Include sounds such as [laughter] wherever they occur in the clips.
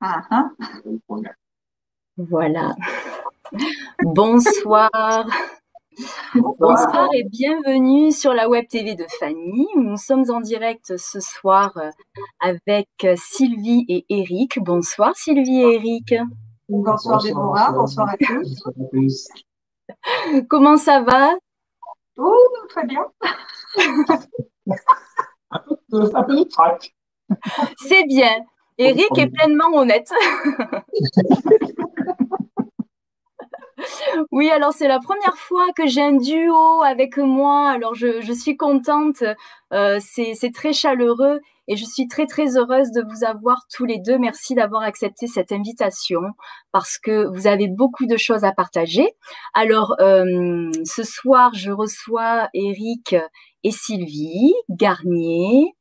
Ah. Voilà. Bonsoir. Bonsoir et bienvenue sur la web TV de Fanny. Nous sommes en direct ce soir euh, avec Sylvie et Eric. Bonsoir Sylvie et Eric. Bonsoir Déborah, bonsoir à tous. Comment ça va? Oh, très bien. [laughs] un peu de trac. C'est bien. Eric est pleinement honnête. [laughs] Oui, alors c'est la première fois que j'ai un duo avec moi. Alors je, suis contente, euh, c'est très chaleureux et je suis très très heureuse de vous avoir tous les deux. Merci d'avoir accepté cette invitation parce que vous avez beaucoup de choses à partager. Alors euh, ce soir, je reçois Eric et Sylvie Garnier.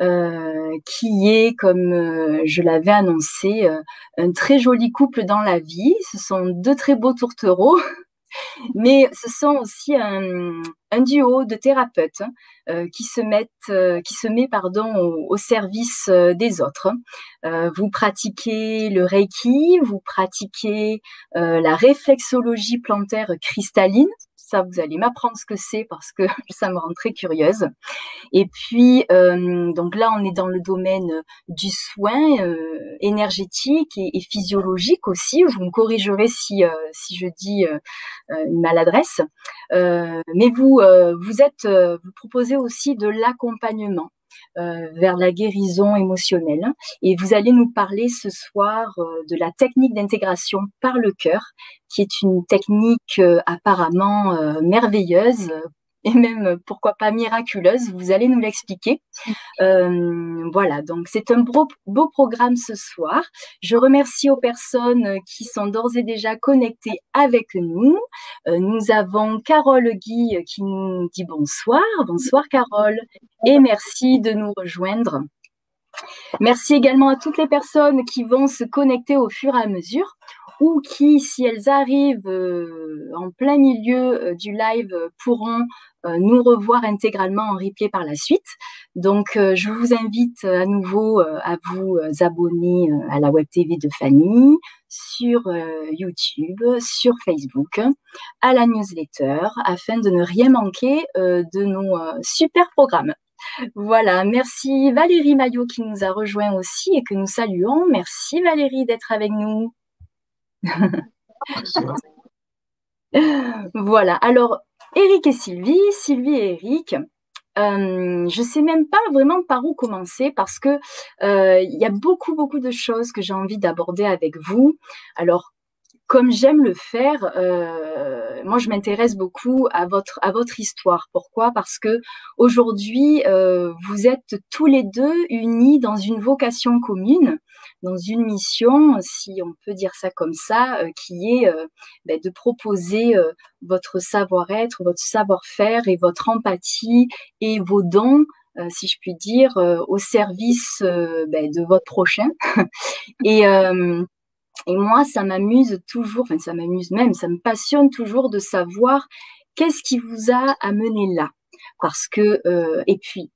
Euh, qui est, comme euh, je l'avais annoncé, euh, un très joli couple dans la vie. Ce sont deux très beaux tourtereaux, [laughs] mais ce sont aussi un, duo de thérapeutes qui se mettent, qui se met pardon au, service des autres. vous pratiquez le reiki, vous pratiquez la réflexologie plantaire cristalline vous allez m'apprendre ce que c'est parce que [laughs] ça me rend très curieuse. Et puis, euh, donc là, on est dans le domaine du soin euh, énergétique et, physiologique aussi. Vous me corrigerez si, euh, si je dis une maladresse. mais vous, vous êtes, vous proposez aussi de l'accompagnement. Euh, vers la guérison émotionnelle. Et vous allez nous parler ce soir euh, de la technique d'intégration par le cœur, qui est une technique euh, apparemment merveilleuse et même pourquoi pas miraculeuse. Vous allez nous l'expliquer. [laughs] Euh, voilà, donc c'est un beau, beau programme ce soir. Je remercie aux personnes qui sont d'ores et déjà connectées avec nous. Euh, nous avons Carole Guy qui nous dit bonsoir. Bonsoir Carole et merci de nous rejoindre. Merci également à toutes les personnes qui vont se connecter au fur et à mesure ou qui, si elles arrivent euh, en plein milieu du live, pourront euh, nous revoir intégralement en replay par la suite. Donc, euh, je vous invite à nouveau euh, à vous abonner à la Web TV de Fanny sur YouTube, sur Facebook, à la newsletter, afin de ne rien manquer de nos super programmes. Voilà, merci Valérie Maillot qui nous a rejoint aussi et que nous saluons. Merci Valérie d'être avec nous. [laughs] voilà, alors Eric et Sylvie, Sylvie et Eric. Euh, je sais même pas vraiment par où commencer parce que euh, il y a beaucoup beaucoup de choses que j'ai envie d'aborder avec vous. Alors comme j'aime le faire, euh, moi je m'intéresse beaucoup à votre à votre histoire. Pourquoi? Parce que aujourd'hui euh, vous êtes tous les deux unis dans une vocation commune, dans une mission, si on peut dire ça comme ça, euh, qui est ben, de proposer votre savoir-être, votre savoir-faire et votre empathie et vos dons si je puis dire, au service ben, de votre prochain. [laughs] et, et moi, ça m'amuse toujours, enfin ça m'amuse même, ça me passionne toujours de savoir qu'est-ce qui vous a amené là. Parce que, euh, et puis,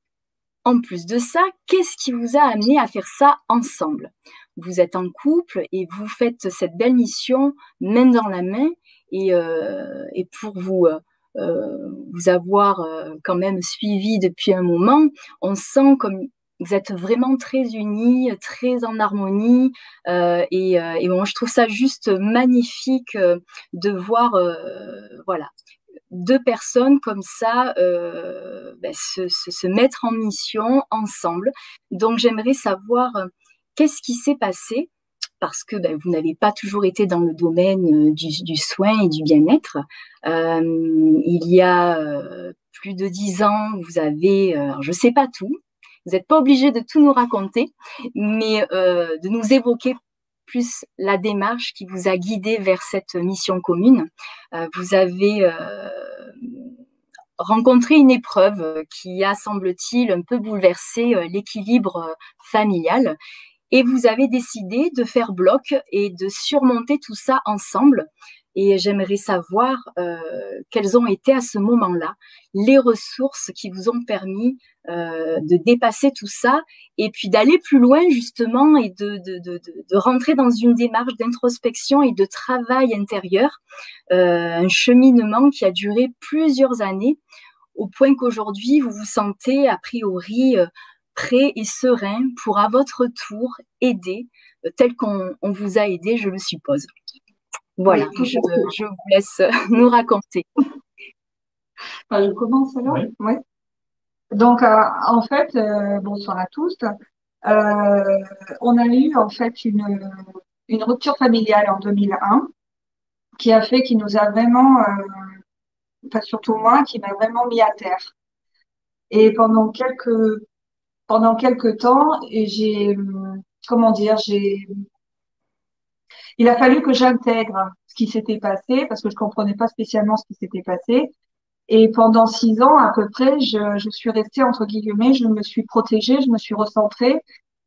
en plus de ça, qu'est-ce qui vous a amené à faire ça ensemble? Vous êtes en couple et vous faites cette belle mission main dans la main. Et, euh, pour vous, euh, vous avoir quand même suivi depuis un moment, on sent comme vous êtes vraiment très unis, très en harmonie, euh, et, euh, et bon, je trouve ça juste magnifique euh, de voir, voilà, deux personnes comme ça ben, se, mettre en mission ensemble. Donc j'aimerais savoir qu'est-ce qui s'est passé? Parce que ben, vous n'avez pas toujours été dans le domaine du, soin et du bien-être. il y a plus de dix ans, vous avez, je sais pas tout, vous n'êtes pas obligé de tout nous raconter, mais euh, de nous évoquer plus la démarche qui vous a guidé vers cette mission commune. Euh, vous avez euh, rencontré une épreuve qui a, semble-t-il, un peu bouleversé l'équilibre familial. Et vous avez décidé de faire bloc et de surmonter tout ça ensemble. Et j'aimerais savoir euh, quelles ont été à ce moment-là les ressources qui vous ont permis euh, de dépasser tout ça et puis d'aller plus loin justement et de, rentrer dans une démarche d'introspection et de travail intérieur, euh, un cheminement qui a duré plusieurs années au point qu'aujourd'hui vous vous sentez a priori prêt et serein pour à votre tour aider tel qu'on on vous a aidé, je le suppose. Voilà, je, je, vous laisse nous raconter. [laughs] je commence alors Oui. Donc, euh, en fait, euh, bonsoir à tous. Euh, on a eu en fait une, une rupture familiale en 2001 qui a fait, qui nous a vraiment, enfin surtout moi, qui m'a vraiment mis à terre. Et pendant quelques, pendant quelques temps, j'ai, comment dire, j'ai, il a fallu que j'intègre ce qui s'était passé parce que je comprenais pas spécialement ce qui s'était passé. Et pendant six ans à peu près, je, je, suis restée entre guillemets, je me suis protégée, je me suis recentrée.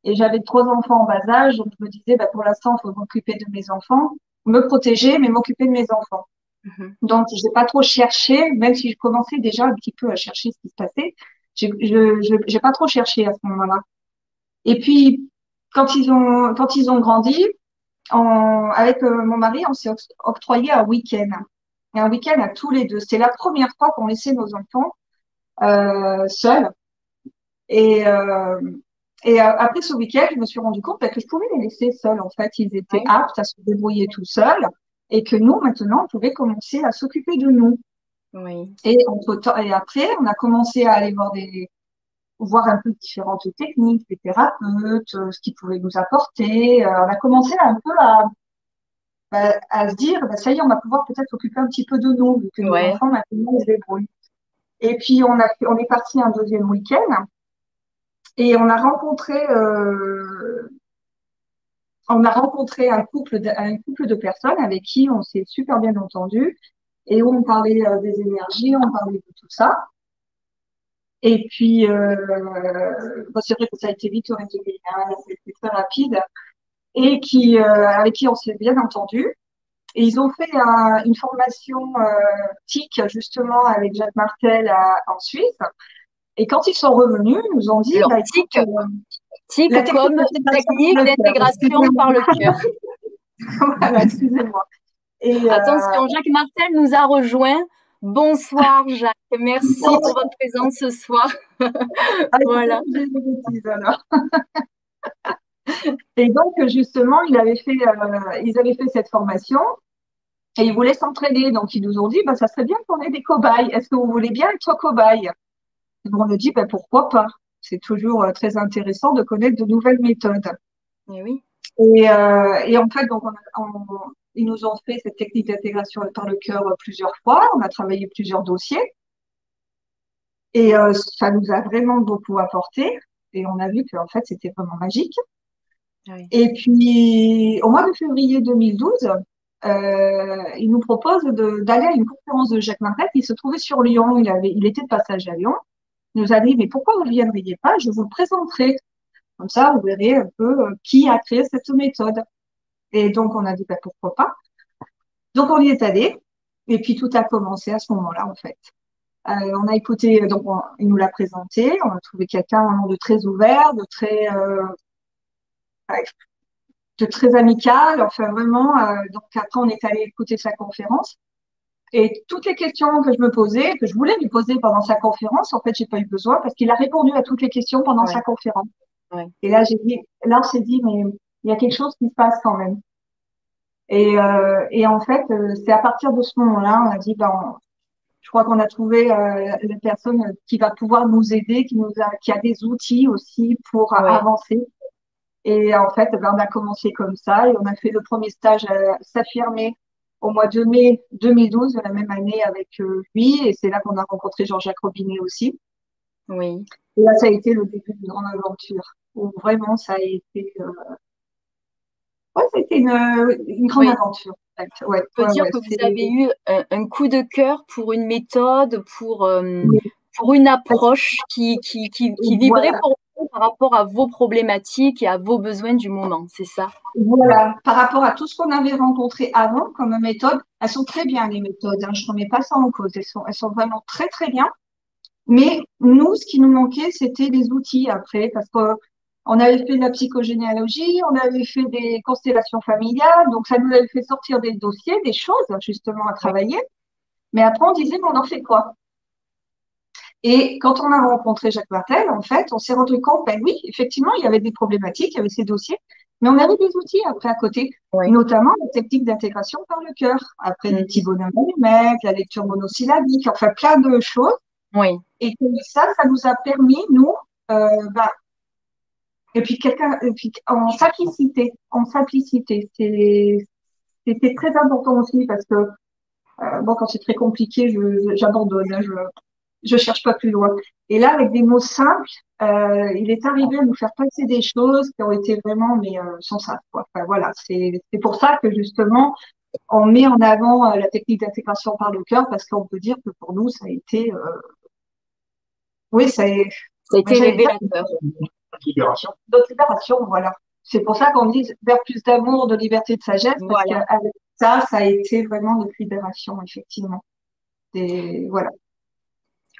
Et j'avais trois enfants en bas âge, donc je me disais, bah, pour l'instant, il faut m'occuper de mes enfants, me protéger, mais m'occuper de mes enfants. Mm-hmm. Donc, je n'ai pas trop cherché, même si je commençais déjà un petit peu à chercher ce qui se passait. Je n'ai pas trop cherché à ce moment-là. Et puis, quand ils ont, quand ils ont grandi, en, avec euh, mon mari, on s'est octroyé un week-end. Un week-end à tous les deux. C'est la première fois qu'on laissait nos enfants euh, seuls. Et, euh, et après ce week-end, je me suis rendu compte bah, que je pouvais les laisser seuls. En fait, ils étaient aptes à se débrouiller tout seuls et que nous, maintenant, on pouvait commencer à s'occuper de nous. Oui. Et, entre temps, et après, on a commencé à aller voir des, voir un peu différentes techniques, des thérapeutes, euh, ce qu'ils pouvaient nous apporter. Euh, on a commencé un peu à, bah, à se dire, bah, ça y est, on va pouvoir peut-être s'occuper un petit peu de nous, vu que nos enfants maintenant se débrouillent. Et puis on a, on est parti un deuxième week-end et on a rencontré, euh, on a rencontré un couple, de, un couple de personnes avec qui on s'est super bien entendu et où on parlait des énergies, on parlait de tout ça. Et puis, euh, bon, c'est vrai que ça a été vite résumé, hein, c'était très rapide, et qui, euh, avec qui on s'est bien entendu. Et ils ont fait un, une formation euh, TIC, justement, avec Jacques Martel à, en Suisse. Et quand ils sont revenus, ils nous ont dit... Alors, bah, TIC, TIC comme technique d'intégration par le cœur. [laughs] voilà, excusez-moi. Et, Attention, Jacques Martel nous a rejoint Bonsoir Jacques, merci pour votre présence ce soir. [laughs] voilà. [laughs] et donc justement, il avait fait, euh, ils avaient fait cette formation et ils voulaient s'entraîner. Donc ils nous ont dit, bah, ça serait bien qu'on ait des cobayes. Est-ce que vous voulez bien être cobaye et On a dit, bah, pourquoi pas? C'est toujours euh, très intéressant de connaître de nouvelles méthodes. Et eh oui. Et, euh, et en fait, donc on, on, ils nous ont fait cette technique d'intégration par le cœur plusieurs fois. On a travaillé plusieurs dossiers. Et euh, ça nous a vraiment beaucoup apporté. Et on a vu qu'en fait, c'était vraiment magique. Oui. Et puis, au mois de février 2012, euh, il nous propose d'aller à une conférence de Jacques Martel qui se trouvait sur Lyon. Il, avait, il était de passage à Lyon. Il nous a dit, mais pourquoi vous ne viendriez pas? Je vous le présenterai. Comme ça, vous verrez un peu euh, qui a créé cette méthode. Et donc, on a dit, bah, pourquoi pas. Donc, on y est allé. Et puis, tout a commencé à ce moment-là, en fait. Euh, on a écouté, donc, il nous l'a présenté. On a trouvé quelqu'un de très ouvert, de très, euh, de très amical. Enfin, vraiment. Euh, donc, après, on est allé écouter sa conférence. Et toutes les questions que je me posais, que je voulais lui poser pendant sa conférence, en fait, j'ai pas eu besoin parce qu'il a répondu à toutes les questions pendant ouais. sa conférence. Ouais. Et là, j'ai dit, là, on s'est dit, mais il y a quelque chose qui se passe quand même. Et, euh, et en fait, euh, c'est à partir de ce moment-là, on a dit, ben, je crois qu'on a trouvé euh, la personne qui va pouvoir nous aider, qui nous a, qui a des outils aussi pour Ouais. avancer. Et en fait, ben, on a commencé comme ça et on a fait le premier stage à s'affirmer au mois de mai 2012, de la même année avec euh, lui. Et c'est là qu'on a rencontré Jean-Jacques Robinet aussi. Oui. Et là, ça a été le début d'une grande aventure où vraiment ça a été, euh, ouais, c'était une, une grande Oui. aventure. en fait. Ouais, On peut ouais, dire que vous avez eu un, un coup de cœur pour une méthode, pour, euh, Oui. pour une approche qui, qui, qui, qui vibrait Voilà. pour par rapport à vos problématiques et à vos besoins du moment, c'est ça? Voilà, par rapport à tout ce qu'on avait rencontré avant comme méthode, elles sont très bien les méthodes, hein, je ne remets pas ça en cause, elles sont, elles sont vraiment très très bien. Mais nous, ce qui nous manquait, c'était des outils après, parce qu'on avait fait de la psychogénéalogie, on avait fait des constellations familiales, donc ça nous avait fait sortir des dossiers, des choses justement à travailler. Mais après, on disait, mais on en fait quoi? Et quand on a rencontré Jacques Martel, en fait, on s'est rendu compte, ben oui, effectivement, il y avait des problématiques, il y avait ces dossiers, mais on avait des outils après à côté, notamment la technique d'intégration par le cœur, après les petits bonhommes numériques, la lecture monosyllabique, enfin plein de choses oui. Et ça, ça nous a permis, nous, euh, bah, et puis quelqu'un, en simplicité, en simplicité, c'était très important aussi parce que euh, bon, quand c'est très compliqué, j'abandonne, hein, je, je cherche pas plus loin. Et là, avec des mots simples, euh, il est arrivé à nous faire passer des choses qui ont été vraiment mais euh, sans ça. Quoi. Enfin, voilà, c'est pour ça que justement on met en avant euh, la technique d'intégration par le cœur parce qu'on peut dire que pour nous ça a été euh, oui, ça, ça a été révélateur. Libération. D'autres libération, voilà. C'est pour ça qu'on dit vers plus d'amour, de liberté, de sagesse, parce qu'avec ça, ça a été vraiment notre libération, effectivement. Et voilà.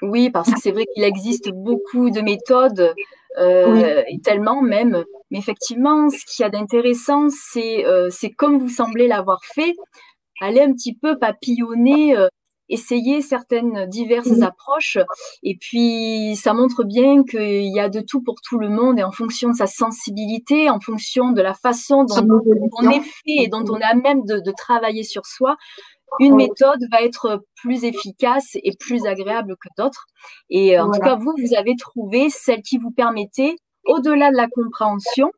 Oui, parce que c'est vrai qu'il existe beaucoup de méthodes, euh, et tellement même. Mais effectivement, ce qu'il y a d'intéressant, c'est euh, c'est comme vous semblez l'avoir fait, aller un petit peu papillonner euh, essayer certaines diverses approches. Et puis, ça montre bien qu'il y a de tout pour tout le monde et en fonction de sa sensibilité, en fonction de la façon dont on est fait et dont on a même de, travailler sur soi, une méthode va être plus efficace et plus agréable que d'autres. Et en tout cas, vous, vous avez trouvé celle qui vous permettait, au-delà de la compréhension,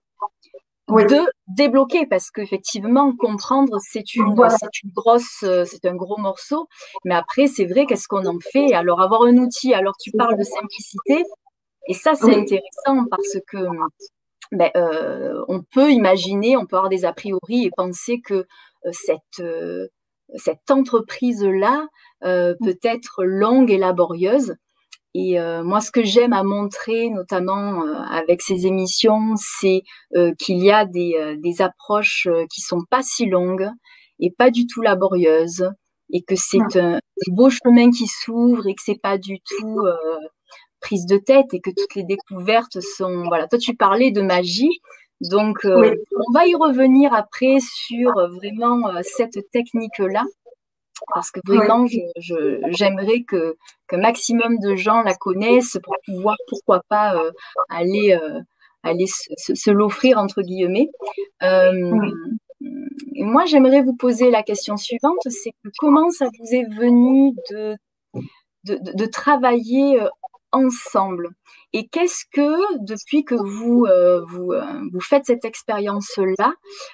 de débloquer parce qu'effectivement comprendre c'est une c'est une grosse euh, c'est un gros morceau mais après c'est vrai qu'est-ce qu'on en fait? Alors avoir un outil alors tu parles de simplicité et ça c'est intéressant parce que ben, euh, on peut imaginer on peut avoir des a priori et penser que euh, cette cette entreprise là peut être longue et laborieuse et euh, moi, ce que j'aime à montrer, notamment euh, avec ces émissions, c'est euh, qu'il y a des, des approches qui sont pas si longues et pas du tout laborieuses, et que c'est un, beau chemin qui s'ouvre et que c'est pas du tout prise de tête et que toutes les découvertes sont. Voilà. Toi, tu parlais de magie. Donc, on va y revenir après sur vraiment cette technique-là parce que vraiment, j'aimerais que, que maximum de gens la connaissent pour pouvoir, pourquoi pas, euh, aller, euh, aller se, l'offrir, entre guillemets. Euh, moi, j'aimerais vous poser la question suivante, c'est comment ça vous est venu de, de, de travailler ensemble et qu'est-ce que, depuis que vous, euh, euh, vous faites cette expérience-là,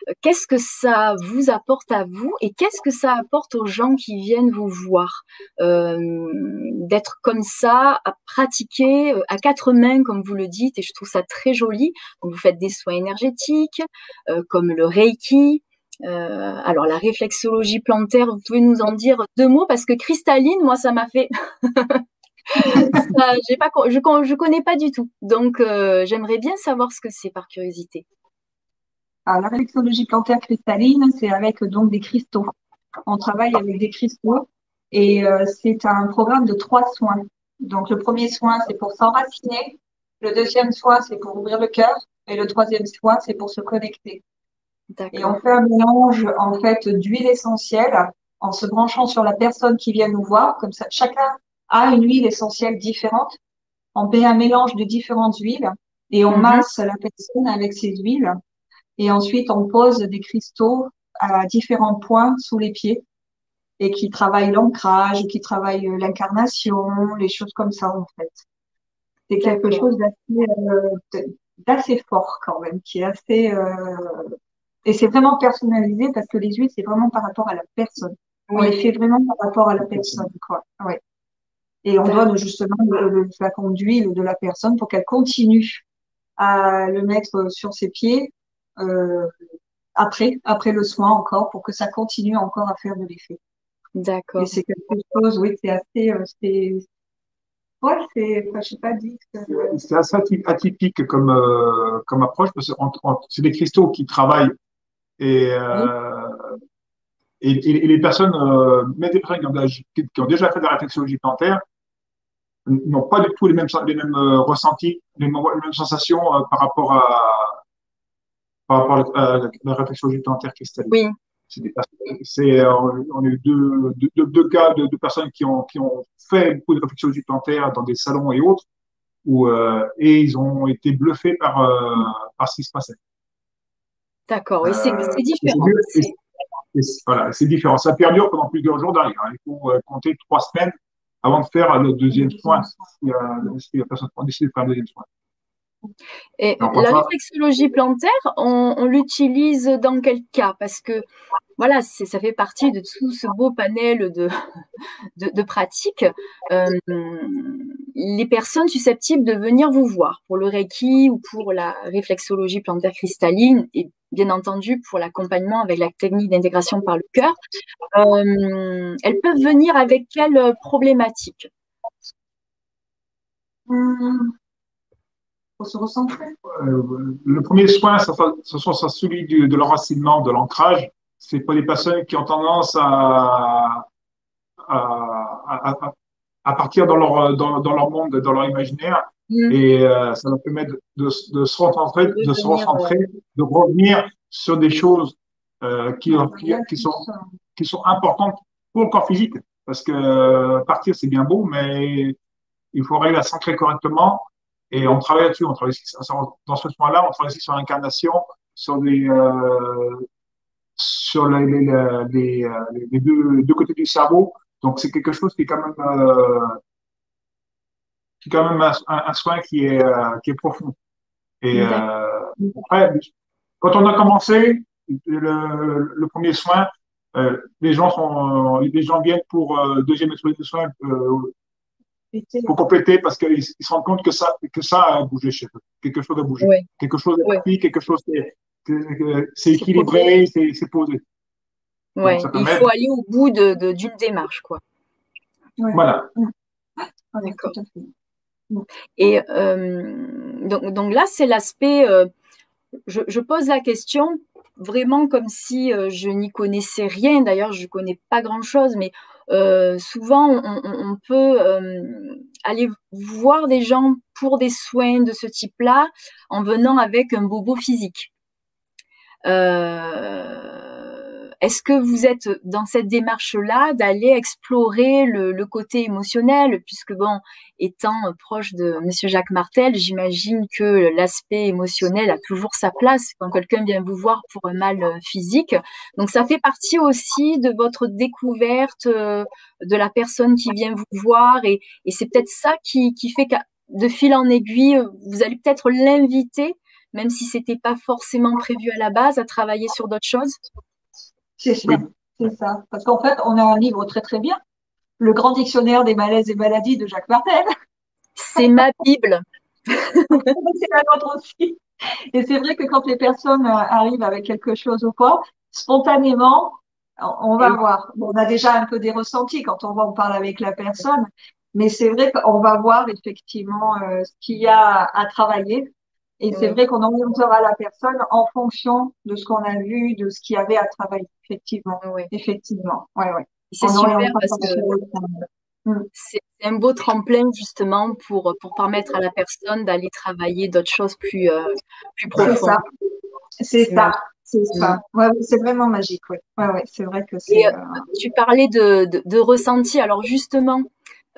euh, qu'est-ce que ça vous apporte à vous et qu'est-ce que ça apporte aux gens qui viennent vous voir D'être comme ça, à pratiquer à quatre mains, comme vous le dites, et je trouve ça très joli. vous faites des soins énergétiques, comme le Reiki, alors la réflexologie plantaire, vous pouvez nous en dire deux mots parce que cristalline, moi ça m'a fait [laughs] pas, je, je connais pas du tout. Donc, euh, j'aimerais bien savoir ce que c'est par curiosité. Alors, la réflexologie plantaire cristalline, c'est avec donc des cristaux. On travaille avec des cristaux et euh, c'est un programme de trois soins. Donc, le premier soin, c'est pour s'enraciner. Le deuxième soin, c'est pour ouvrir le cœur. Et le troisième soin, c'est pour se connecter. Et on fait un mélange, en fait, d'huile essentielle en se branchant sur la personne qui vient nous voir. Comme ça, chacun a une huile essentielle différente. On fait un mélange de différentes huiles et on mhm. masse la personne avec ces huiles. Et ensuite, on pose des cristaux à différents points sous les pieds et qui travaillent l'ancrage, qui travaillent euh, l'incarnation, les choses comme ça en fait. C'est quelque chose euh, d'assez fort quand même, qui est assez euh, et c'est vraiment personnalisé parce que les huiles c'est vraiment par rapport à la personne. On les fait vraiment par rapport à la personne quoi. Ouais. Et on donne justement le, flacon d'huile de la personne pour qu'elle continue à le mettre sur ses pieds euh, après, après le soin encore, pour que ça continue encore à faire de l'effet. D'accord. Et c'est quelque chose, oui, c'est assez, euh, Ouais, c'est, je sais pas dit. C'est assez atypique comme, euh, comme approche parce que c'est des cristaux qui travaillent et, euh, et, et, les personnes, euh, même des personnes qui ont, déjà fait de la réflexologie plantaire, n'ont pas du tout les mêmes, les mêmes euh, ressentis, les mêmes, les mêmes sensations euh, par rapport à, par rapport à la, réflexologie plantaire cristalline. Oui. C'est, on a eu deux, deux, deux cas de, de, personnes qui ont, qui ont fait beaucoup de réflexologie plantaire dans des salons et autres, où, euh, et ils ont été bluffés par, euh, par ce qui se passait. D'accord, et c'est euh, différent. voilà, c'est différent. Ça perdure pendant plusieurs jours derrière. Il faut compter trois semaines avant de faire le deuxième soin, la personne décide de faire un deuxième soin. Et la réflexologie plantaire, on, on l'utilise dans quel cas? Parce que voilà, ça fait partie de tout ce beau panel de, [laughs] de, pratiques. Euh, les personnes susceptibles de venir vous voir pour le Reiki ou pour la réflexologie plantaire cristalline et bien entendu pour l'accompagnement avec la technique d'intégration par le cœur, euh, elles peuvent venir avec quelle problématique hum, Pour se recentrer. Euh, le premier soin, ce sera celui de l'enracinement, de l'ancrage c'est pas des personnes qui ont tendance à, à, à, à partir dans leur, dans, dans, leur monde, dans leur imaginaire. Mm. Et euh, ça leur permet de, de, de se recentrer, de, se recentrer, de revenir sur des choses euh, qui, qui, qui, sont, qui sont importantes pour le corps physique. Parce que euh, partir, c'est bien beau, mais il faut arriver à s'ancrer correctement. Et on travaille là-dessus. On travaille dans ce point-là, on travaille aussi sur l'incarnation, sur des, euh, sur les, les, les, les deux, deux, côtés du cerveau. Donc, c'est quelque chose qui est quand même, euh, qui est quand même un, un, soin qui est, euh, qui est profond. Et euh, après, quand on a commencé le, le premier soin, les gens sont, les gens viennent pour deuxième et de soin pour compléter parce qu'ils se rendent compte que ça, que ça a bougé chez eux. Quelque chose a bougé. Quelque chose a ouais. quelque chose est, c'est équilibré, c'est posé. Ouais, il faut aller au bout d'une de, d'une démarche, quoi. Voilà. D'accord. Et euh, donc, donc, là, c'est l'aspect. Euh, je, je, pose la question vraiment comme si euh, je n'y connaissais rien. D'ailleurs, je ne connais pas grand-chose, mais euh, souvent, on, on, peut euh, aller voir des gens pour des soins de ce type-là en venant avec un bobo physique. Euh, est-ce que vous êtes dans cette démarche-là d'aller explorer le, le, côté émotionnel, puisque bon, étant proche de Monsieur Jacques Martel, j'imagine que l'aspect émotionnel a toujours sa place quand quelqu'un vient vous voir pour un mal physique. Donc ça fait partie aussi de votre découverte euh, de la personne qui vient vous voir, et, et c'est peut-être ça qui, qui fait que de fil en aiguille, vous allez peut-être l'inviter même si c'était pas forcément prévu à la base, à travailler sur d'autres choses? C'est ça, c'est ça. Parce qu'en fait, on a un livre très très bien, Le Grand Dictionnaire des malaises et maladies de Jacques Martel. C'est ma Bible. [laughs] c'est la nôtre aussi. Et c'est vrai que quand les personnes euh, arrivent avec quelque chose au corps, spontanément, on va voir. on a déjà un peu des ressentis quand on va, on parle avec la personne, mais c'est vrai qu'on va voir effectivement euh, ce qu'il y a à travailler et c'est vrai qu'on orientera la personne en fonction de ce qu'on a vu, de ce qu'il y avait à travailler, effectivement. Oui. Effectivement. Ouais, ouais. C'est super parce que mm. c'est un beau tremplin justement pour, pour permettre à la personne d'aller travailler d'autres choses plus, euh, plus profondes. C'est ça. C'est ça. Mm. Ouais, c'est vraiment magique, oui. Ouais, ouais, c'est vrai que c'est. Euh, tu parlais de, de, de, ressenti. Alors justement,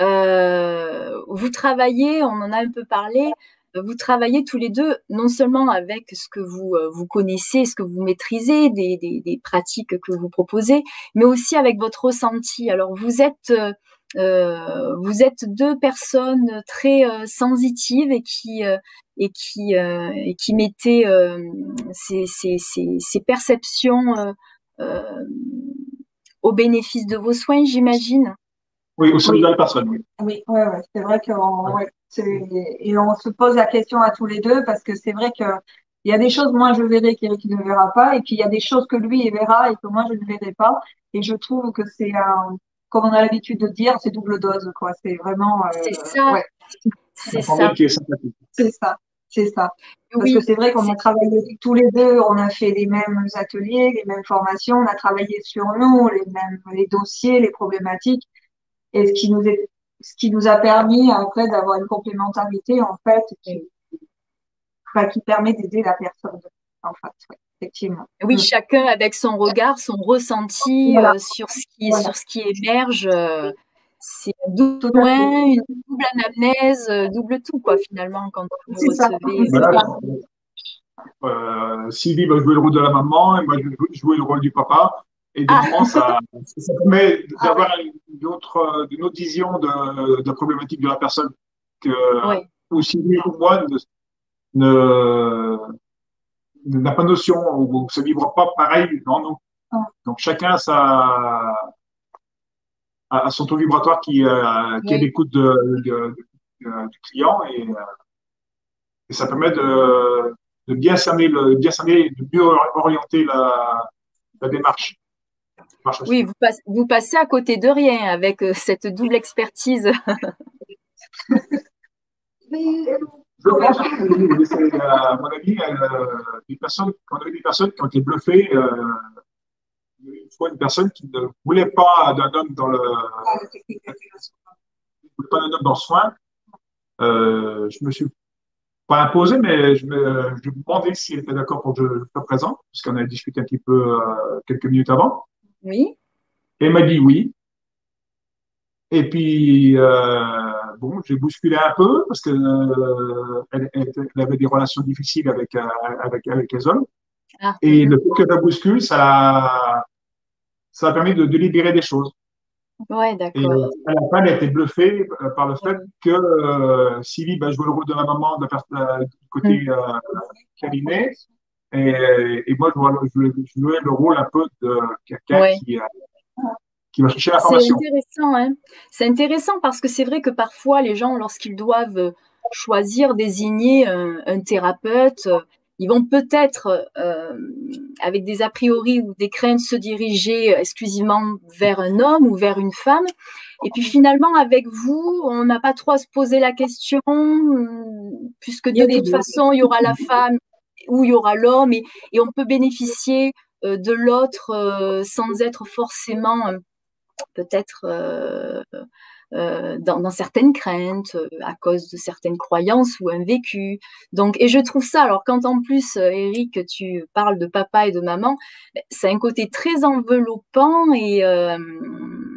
euh, vous travaillez, on en a un peu parlé, vous travaillez tous les deux non seulement avec ce que vous, euh, vous connaissez, ce que vous maîtrisez, des, des, des, pratiques que vous proposez, mais aussi avec votre ressenti. Alors vous êtes, euh, euh vous êtes deux personnes très euh, sensitives et qui, et qui, et qui mettaient ces, ces, ces, ces, perceptions au bénéfice de vos soins, j'imagine? Oui, au sein de la personne, oui. Oui, ouais, ouais. c'est vrai qu'on ouais. Et on se pose la question à tous les deux parce que c'est vrai que il y a des choses moi je verrai qu'Eric ne verra pas et puis il y a des choses que lui il verra et que moi je ne verrai pas et je trouve que c'est un comme on a l'habitude de dire, c'est double dose, quoi. C'est vraiment. c'est ça. C'est ça. C'est ça. C'est ça. Parce que c'est vrai qu'on a travaillé tous les deux, on a fait les mêmes ateliers, les mêmes formations, on a travaillé sur nous, les mêmes les dossiers, les problématiques, et ce qui nous est, ce qui nous a permis après d'avoir une complémentarité en fait qui, bah, qui permet d'aider la personne en fait. effectivement. Oui, mm. chacun avec son regard, son ressenti euh, sur ce qui sur ce qui émerge. Euh, c'est un double une double anamnèse, euh, double tout, quoi, finalement, quand vous recevez. Euh, Sylvie va jouer le rôle de la maman et moi je vais jouer le rôle du papa. Et ah. ça, [laughs] ça, permet d'avoir une, autre, une autre vision de, de la problématique de la personne que ou Sylvie ou moi n'a pas notion ou ne se vibre pas pareil dans nous. Ah. Donc chacun sa, à, son taux vibratoire qui, euh, qui est l'écoute de, du client et, euh, et, ça permet de, de bien cerner le, bien cerner, de mieux orienter la, la démarche. Oui, vous, passez, vous passez à côté de rien avec euh, cette double expertise. [laughs] Je pense que, à mon avis, euh, des personnes, on avait des personnes qui ont été bluffées euh, une fois une personne qui ne voulait pas d'un homme dans le voulait pas d'un homme dans le soin. Euh, je me suis pas imposé, mais je me, je me demandais s'il était d'accord pour que je sois présent, parce qu'on avait discuté un petit peu euh, quelques minutes avant. Oui. Et elle m'a dit oui. Et puis, euh, bon, j'ai bousculé un peu parce que euh, elle, elle, avait des relations difficiles avec, euh, avec, avec les hommes. Ah. Et le fait que la bouscule, ça, ça a permis de, de libérer des choses. Ouais, d'accord. Et à la fin, elle a été bluffée par le fait que euh, Sylvie va jouer le rôle de la maman de la, du côté euh, cabinet. Et, et, moi, je, jouais le rôle un peu de quelqu'un qui, euh, qui va chercher l'information. C'est intéressant, hein C'est intéressant parce que c'est vrai que parfois, les gens, lorsqu'ils doivent choisir, désigner un, un thérapeute, ils vont peut-être, euh, avec des a priori ou des craintes, se diriger exclusivement vers un homme ou vers une femme. Et puis finalement, avec vous, on n'a pas trop à se poser la question, puisque de toute façon, il y aura la femme ou il y aura l'homme, et, on peut bénéficier euh, de l'autre euh, sans être forcément peut-être euh, dans, dans, certaines craintes, à cause de certaines croyances ou un vécu. Donc, et je trouve ça, alors quand en plus, Eric, tu parles de papa et de maman, ben, c'est un côté très enveloppant et,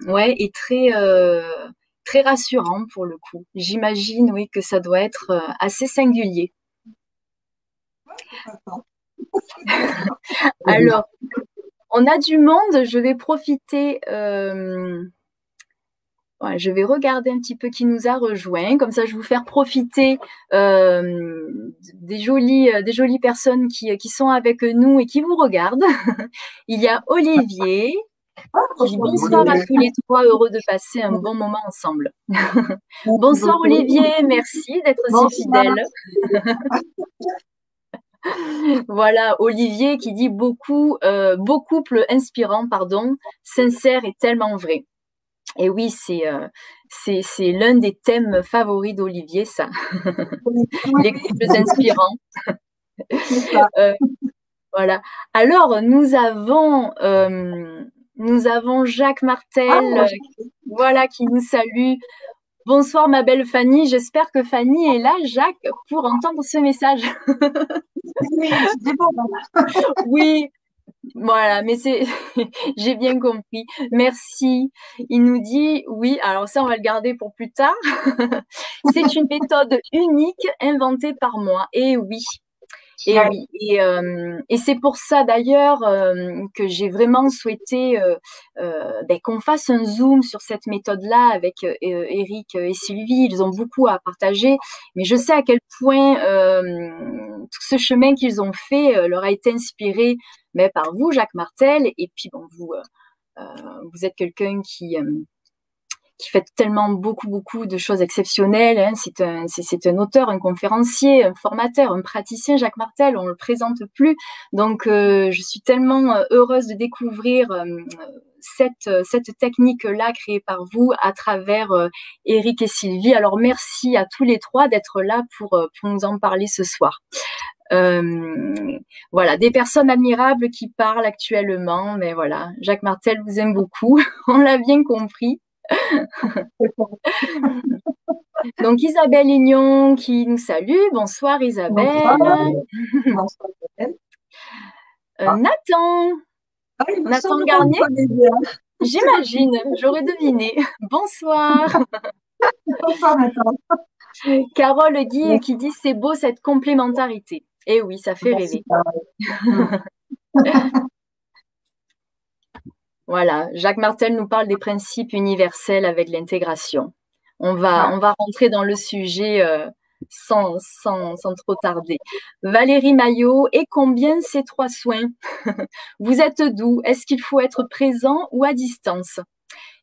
ouais, et très, très rassurant pour le coup. J'imagine, oui, que ça doit être assez singulier. [laughs] alors, on a du monde, je vais profiter. Euh, je vais regarder un petit peu qui nous a rejoint. Comme ça, je vais vous faire profiter euh, des, jolies, euh, des jolies personnes qui, qui sont avec nous et qui vous regardent. [laughs] Il y a Olivier. Qui dit bonsoir à tous les trois, heureux de passer un bon moment ensemble. [laughs] bonsoir Olivier, merci d'être si fidèle. [laughs] voilà, Olivier qui dit beaucoup, euh, beau couple inspirant, pardon, sincère et tellement vrai. Et oui, c'est euh, c'est l'un des thèmes favoris d'Olivier, ça. [laughs] Les couples inspirants. [laughs] euh, voilà. Alors, nous avons euh, nous avons Jacques Martel, ah, voilà, qui nous salue. Bonsoir ma belle Fanny, j'espère que Fanny est là, Jacques, pour entendre ce message. oui, [laughs] oui, voilà, mais c'est, [laughs] j'ai bien compris. Merci. Il nous dit, oui, alors ça, on va le garder pour plus tard. [laughs] c'est une méthode unique inventée par moi. Et oui. Et oui, et, euh, et c'est pour ça d'ailleurs euh, que j'ai vraiment souhaité euh, ben, qu'on fasse un zoom sur cette méthode-là avec Eric et Sylvie. Ils ont beaucoup à partager, mais je sais à quel point tout ce chemin qu'ils ont fait leur a été inspiré mais par vous, Jacques Martel. Et puis, bon, vous, vous êtes quelqu'un qui qui fait tellement beaucoup, beaucoup de choses exceptionnelles. Hein. C'est un, c'est, un auteur, un conférencier, un formateur, un praticien, Jacques Martel. On le présente plus. Donc, euh, je suis tellement euh, heureuse de découvrir cette, cette technique-là créée par vous à travers Eric et Sylvie. Alors, merci à tous les trois d'être là pour, pour nous en parler ce soir. Euh, voilà, des personnes admirables qui parlent actuellement, mais voilà, Jacques Martel vous aime beaucoup, [laughs] on l'a bien compris. Donc Isabelle Lignon qui nous salue. Bonsoir Isabelle. Bonsoir, euh, Nathan. Ah, Nathan Garnier. J'imagine, j'aurais deviné. Bonsoir. Bonsoir Nathan. Carole Guy qui dit c'est beau cette complémentarité. Eh oui, ça fait rêver. [laughs] voilà, Jacques Martel nous parle des principes universels avec l'intégration. On va, on va rentrer dans le sujet euh, sans, sans, sans, trop tarder. Valérie Maillot, et combien ces trois soins? [laughs] Vous êtes d'où Est-ce qu'il faut être présent ou à distance?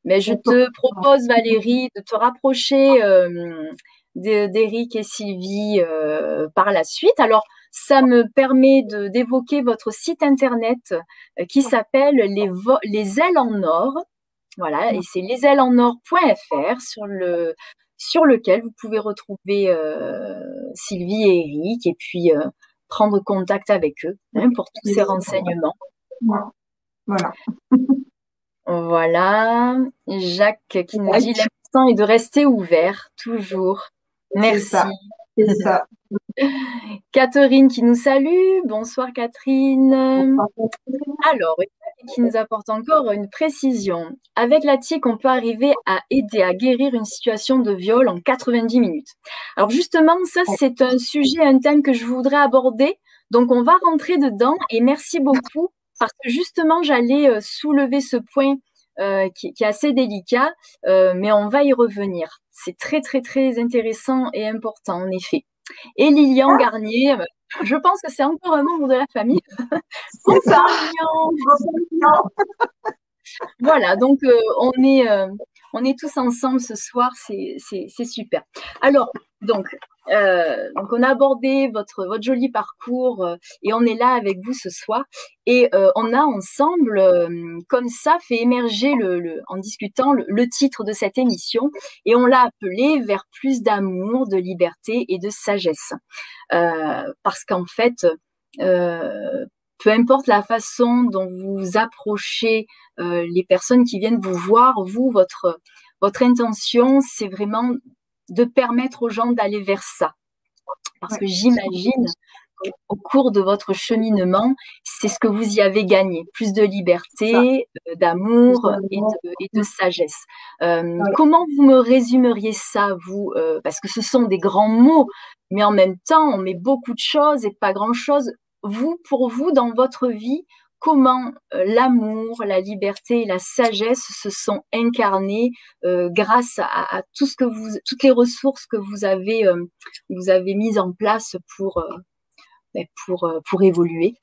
Mais je te propose, Valérie, de te rapprocher euh, d'Éric et Sylvie euh, par la suite. Alors, ça me permet d'évoquer votre site internet euh, qui s'appelle les, les ailes en or. Voilà, et c'est lesailesennor.fr sur le sur lequel vous pouvez retrouver euh, Sylvie et Eric et puis prendre contact avec eux hein, pour tous ces renseignements. Voilà. voilà. Jacques qui nous dit l'important est de rester ouvert toujours. Merci. C'est ça. Catherine qui nous salue. Bonsoir Catherine. Alors, qui nous apporte encore une précision. Avec la TIC, on peut arriver à aider à guérir une situation de viol en 90 minutes. Alors justement, ça c'est un sujet, un thème que je voudrais aborder. Donc on va rentrer dedans et merci beaucoup parce que justement j'allais euh, soulever ce point euh, qui, est assez délicat, euh, mais on va y revenir. C'est très très très intéressant et important en effet. Et Lilian Garnier, euh, [laughs] je pense que c'est encore un membre de la famille. [laughs] Bonsoir [laughs] Lilian. voilà, donc euh, on est euh, on est tous ensemble ce soir, c'est super. Alors, donc, euh, donc, on a abordé votre, votre joli parcours euh, et on est là avec vous ce soir. Et euh, on a ensemble, comme ça, fait émerger, le, en discutant, le, titre de cette émission. Et on l'a appelé Vers plus d'amour, de liberté et de sagesse. parce qu'en fait, peu importe la façon dont vous approchez les personnes qui viennent vous voir, vous, votre, votre intention, c'est vraiment de permettre aux gens d'aller vers ça. Parce que j'imagine au cours de votre cheminement, c'est ce que vous y avez gagné, plus de liberté, euh, d'amour et, de, sagesse. Euh, comment vous me résumeriez ça, vous euh, Parce que ce sont des grands mots, mais en même temps, on met beaucoup de choses et pas grand-chose. Vous, pour vous, dans votre vie, comment euh, l'amour, la liberté et la sagesse se sont incarnés euh, grâce à, tout ce que vous, toutes les ressources que vous avez, euh, vous avez mises en place pour, ben, pour, pour évoluer.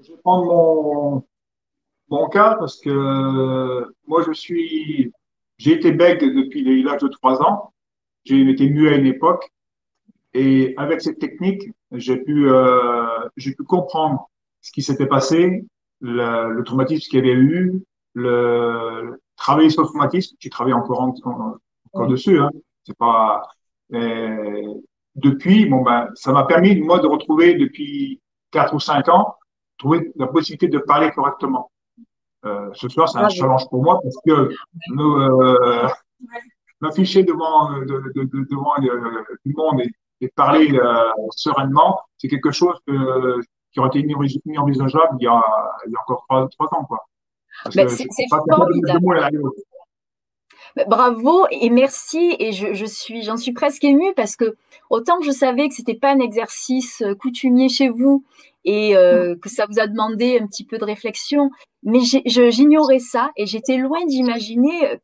Je vais prendre mon, mon cas parce que moi je suis, j'ai été bègue depuis l'âge de 3 ans. J'ai été muet à une époque et avec cette technique, j'ai pu, euh, j'ai pu comprendre ce qui s'était passé, le, le traumatisme qu'il y avait eu, le travailler sur le traumatisme. J'ai travaillé encore, encore dessus. Hein. C'est pas. depuis, bon ben, ça m'a permis moi de retrouver depuis quatre ou cinq ans, trouver la possibilité de parler correctement. Euh, ce soir, c'est un challenge pour moi parce que euh, m'afficher devant, de, de, de, devant euh, le monde et et parler euh, sereinement, c'est quelque chose qui aurait été inenvisageable il y a, il y a encore trois, trois ans. Quoi. c'est formidable. Bravo et merci et je, je suis j'en suis presque émue parce que autant je savais que c'était pas un exercice euh, coutumier chez vous et euh, mm. que ça vous a demandé un petit peu de réflexion, mais j'ignorais ça et j'étais loin d'imaginer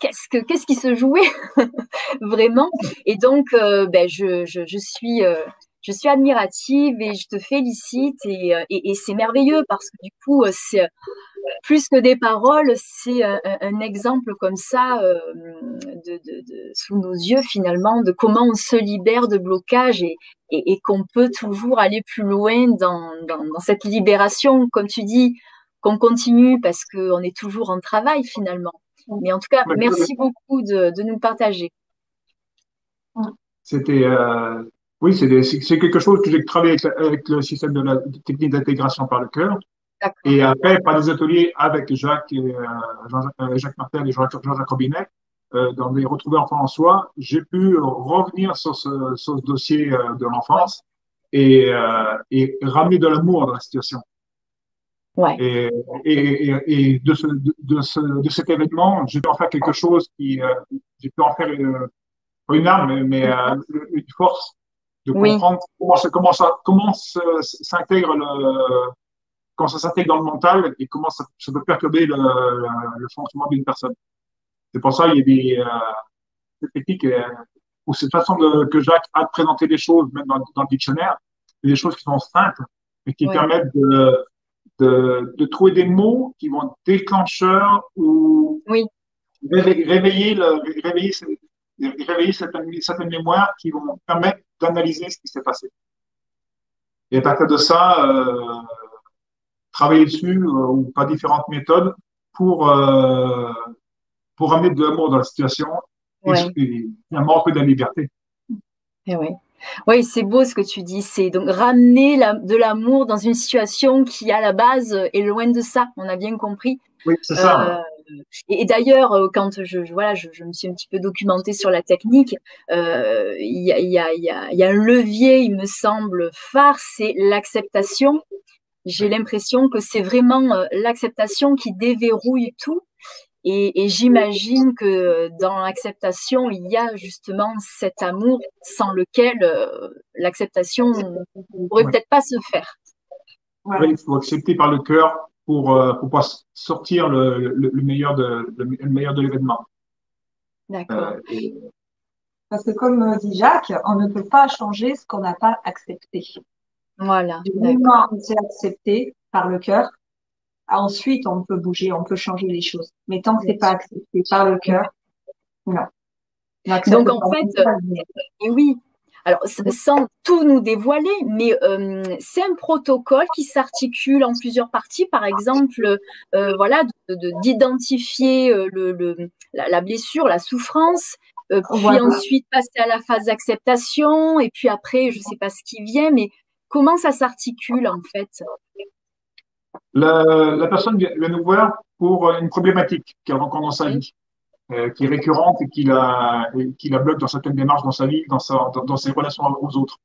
qu'est-ce que qu'est-ce qui se jouait [laughs] vraiment? Et donc euh, ben je, je, suis euh, je suis admirative et je te félicite et, euh, et, c'est merveilleux parce que du coup c'est plus que des paroles, c'est un, exemple comme ça de, sous nos yeux finalement de comment on se libère de blocage et, et, qu'on peut toujours aller plus loin dans, dans, cette libération, comme tu dis, qu'on continue parce qu'on est toujours en travail finalement. Mais en tout cas, merci beaucoup de, de nous partager. C'était, euh, oui, c'est quelque chose que j'ai travaillé avec, le système de la technique d'intégration par le cœur. Et après, par des ateliers avec Jacques, et, euh, euh Jacques Martel et Jean-Jacques Robinet, euh, dans les Retrouver enfants en soi, j'ai pu revenir sur ce, sur ce dossier euh, de l'enfance et, euh, et ramener de l'amour dans la situation. Ouais. Et, et, et, de, ce, de, ce, de cet événement, j'ai pu en faire quelque chose qui, euh, j'ai pu en faire une, une arme, mais une force de comprendre comment, ça, comment ça, comment s'intègre le, comment ça s'intègre dans le mental et comment ça, ça peut perturber le, le fonctionnement d'une personne. C'est pour ça qu'il y a des, euh, techniques euh, ou cette façon de, que Jacques a de présenter les choses, même dans, dans le dictionnaire, des choses qui sont simples et qui permettent de, de, de, trouver des mots qui vont être déclencheurs ou oui. réveiller, le, réveiller, réveiller certaines, certaines mémoires qui vont permettre d'analyser ce qui s'est passé. Et à partir de ça, euh, travailler dessus euh, ou par différentes méthodes pour euh, pour amener de l'amour dans la situation et, finalement un peu de la liberté. Et oui. Oui, c'est beau ce que tu dis. C'est donc ramener la, de l'amour dans une situation qui, à la base, est loin de ça. On a bien compris. Oui, c'est ça. Euh, et, d'ailleurs, euh, quand je, voilà, je, je, me suis un petit peu documentée sur la technique, euh, il y, a, y, a, y, a, y, a, un levier, il me semble, phare, c'est l'acceptation. J'ai l'impression que c'est vraiment l'acceptation qui déverrouille tout et, et j'imagine que dans l'acceptation, il y a justement cet amour sans lequel euh, l'acceptation ne pourrait peut-être pas se faire. Il faut accepter par le cœur pour, euh, pour pouvoir sortir le, le, meilleur de le, meilleur de l'événement. D'accord. Euh, Parce que comme dit Jacques, on ne peut pas changer ce qu'on n'a pas accepté. Voilà. Du moment où c'est accepté par le cœur, Ensuite, on peut bouger, on peut changer les choses. Mais tant que c'est pas accepté par le cœur, non. Donc, en fait, et oui. Alors, sans tout nous dévoiler, mais euh, c'est un protocole qui s'articule en plusieurs parties. Par exemple, euh, voilà, d'identifier euh, le, la, blessure, la souffrance, puis ensuite passer à la phase d'acceptation, et puis après, je sais pas ce qui vient, mais comment ça s'articule en fait? La, la personne vient, nous voir pour une problématique qu'elle rencontre dans sa vie, euh, qui est récurrente et qui la, qui la bloque dans certaines démarches dans sa vie, dans, sa, dans, ses relations aux autres.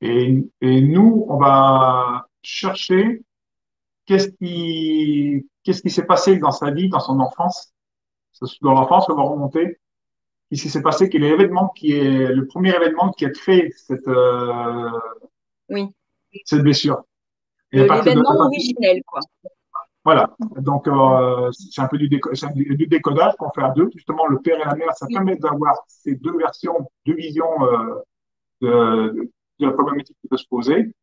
Et, et, nous, on va chercher qu'est-ce qui, qu'est-ce qui s'est passé dans sa vie, dans son enfance. Dans l'enfance, on va remonter. Qu'est-ce qui s'est passé, quel est l'événement qui est le premier événement qui a créé cette, euh, oui. cette blessure. L'événement originel, quoi. Voilà, donc euh, c'est un peu du, du décodage qu'on fait à deux. Justement, le père et la mère, ça permet d'avoir ces deux versions, deux visions euh, de, de, la problématique qui peut se poser.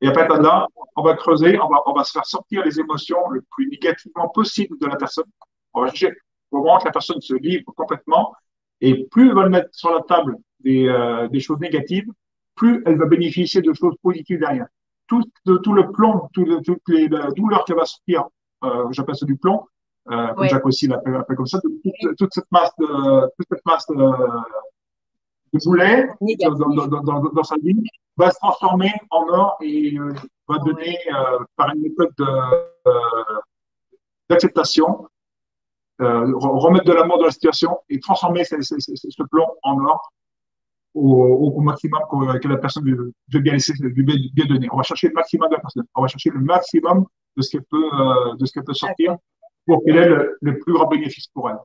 Et après là, on va creuser, on va, on va se faire sortir les émotions le plus négativement possible de la personne. On va chercher vraiment que la personne se livre complètement. Et plus elle va mettre sur la table des, euh, des choses négatives, plus elle va bénéficier de choses positives derrière tout, tout le plomb, tout le, toutes les douleurs qui va sortir, euh, j'appelle ça du plomb, euh, comme Jacques aussi l'appelle comme ça, toute, toute, cette masse de, toute cette masse de, de boulets dans, dans, dans, dans, sa vie va se transformer en or et euh, va donner euh, par une méthode euh, d'acceptation, remettre de l'amour dans la situation et transformer ce, ce, ce, ce plomb en or au, au, maximum que, la personne veut, bien laisser, veut bien donner. On va chercher le maximum de la personne. On va chercher le maximum de ce qu'elle peut, euh, de ce qu'elle peut sortir pour qu'elle ait le, plus grand bénéfice pour elle.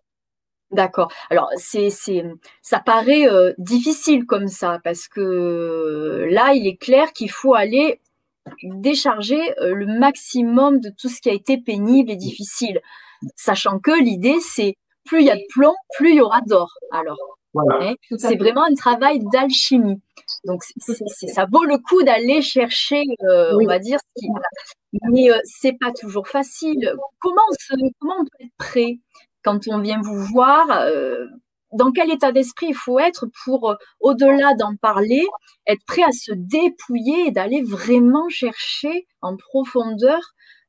D'accord. Alors c'est c'est ça paraît euh, difficile comme ça parce que là il est clair qu'il faut aller décharger euh, le maximum de tout ce qui a été pénible et difficile, sachant que l'idée c'est plus il y a de plomb, plus il y aura d'or. Alors Hein. c'est vraiment un travail d'alchimie. Donc, ça vaut le coup d'aller chercher, euh, on va dire, ce qui, mais euh, c'est pas toujours facile. Comment, comment on peut être prêt quand on vient vous voir euh, Dans quel état d'esprit il faut être pour, au-delà d'en parler, être prêt à se dépouiller et d'aller vraiment chercher en profondeur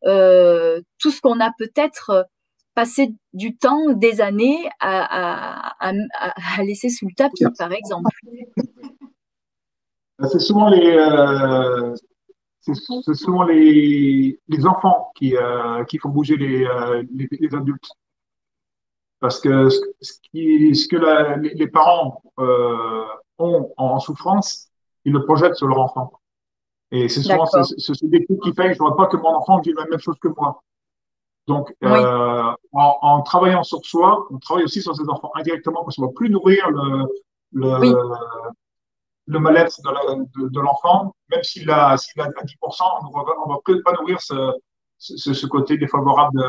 tout ce qu'on a peut-être passer du temps, des années à, laisser sous le tapis, par exemple C'est souvent les, euh, c'est souvent les, les enfants qui, euh, qui font bouger les, euh, les, adultes. Parce que ce, qui, ce que les, parents ont en souffrance, ils le projettent sur leur enfant. Et c'est souvent ce, ce, défi qui fait que je ne vois pas que mon enfant vit la même chose que moi. Donc, euh, en, travaillant sur soi, on travaille aussi sur ses enfants indirectement parce qu'on ne va plus nourrir le, le, le mal-être de l'enfant, même s'il a, s'il a 10%, on ne va, on va pas nourrir ce, ce, ce, côté défavorable de,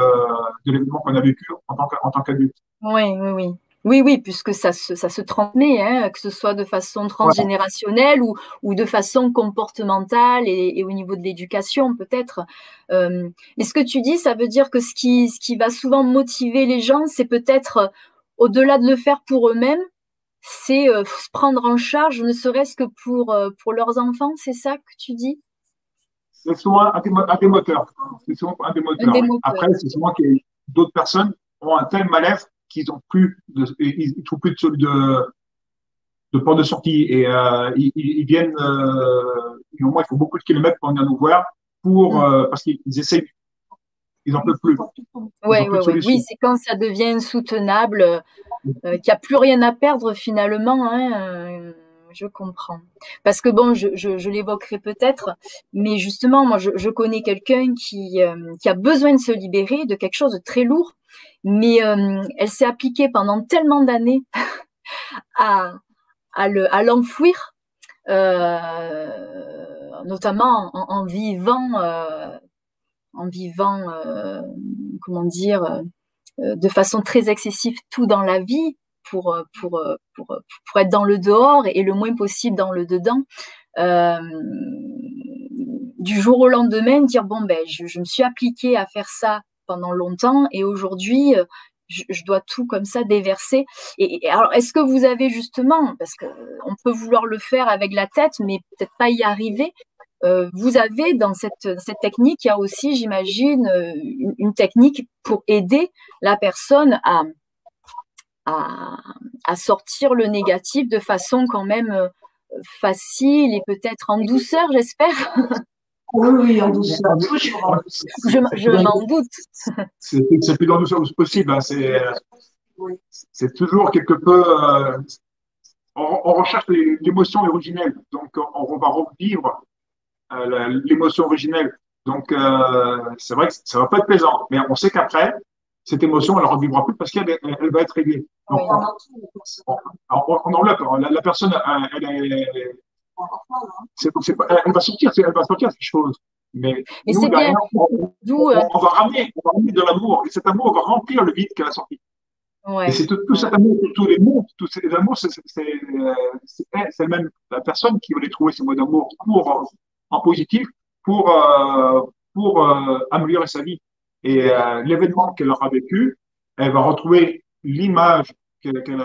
de l'événement qu'on a vécu en tant qu'adulte. Oui, oui, oui. Oui, oui, puisque ça se, ça se transmet, hein, que ce soit de façon transgénérationnelle ou, ou de façon comportementale et, au niveau de l'éducation peut-être. Euh, et ce que tu dis, ça veut dire que ce qui, ce qui va souvent motiver les gens, c'est peut-être, au-delà de le faire pour eux-mêmes, c'est euh, se prendre en charge, ne serait-ce que pour, euh, pour leurs enfants, c'est ça que tu dis? C'est souvent un des, moteurs. C'est souvent un des moteurs. Après, c'est souvent que d'autres personnes ont un tel mal-être qu'ils ont plus de, ils, trouvent plus de, de, de port de sortie et euh, ils, ils, viennent, euh, au moins il faut beaucoup de kilomètres pour venir nous voir pour mm. euh, parce qu'ils essaient, ils en peuvent plus. Ouais, ouais, ouais. Oui, c'est quand ça devient insoutenable, qu'il n'y a plus rien à perdre finalement. Hein, je comprends. Parce que bon, je, je, je l'évoquerai peut-être, mais justement, moi, je, je connais quelqu'un qui, euh, qui a besoin de se libérer de quelque chose de très lourd mais euh, elle s'est appliquée pendant tellement d'années [laughs] à, à, le, à l'enfouir, euh, notamment en, vivant, euh, en vivant, euh, comment dire, euh, de façon très excessive tout dans la vie pour, pour, pour, pour être dans le dehors et le moins possible dans le dedans. du jour au lendemain, dire bon ben je me suis appliquée à faire ça pendant longtemps et aujourd'hui, euh, je, dois tout comme ça déverser. Et, alors, est-ce que vous avez justement, parce que on peut vouloir le faire avec la tête, mais peut-être pas y arriver. Euh, vous avez dans cette, cette technique, il y a aussi, j'imagine, euh, une, technique pour aider la personne à, à, sortir le négatif de façon quand même facile et peut-être en douceur, j'espère? [laughs] Oui, oui, en douceur, Je, m'en doute. C'est plus en douceur possible. Hein. C'est toujours quelque peu. Euh, on, recherche l'émotion originelle. Donc, on, va revivre euh, l'émotion originelle. Donc, euh, c'est vrai que ça va pas être plaisant. Mais on sait qu'après, cette émotion, elle ne revivra plus parce qu'elle elle va être réglée. Donc, on, on, enlève. La, la personne, elle, est c'est, elle va sortir, elle va sortir ces choses. Mais, nous, derrière, on, euh, on, va ramener, on va ramener de l'amour. Et cet amour va remplir le vide qu'elle a sorti. Ouais. Et c'est tout, tout, cet amour, tous les mots, tous ces amours, c'est, c'est, même la personne qui va les trouver ces mots d'amour pour, en positif pour, euh, pour euh, améliorer sa vie. Et euh, l'événement qu'elle aura vécu, elle va retrouver l'image qu'elle, qu'elle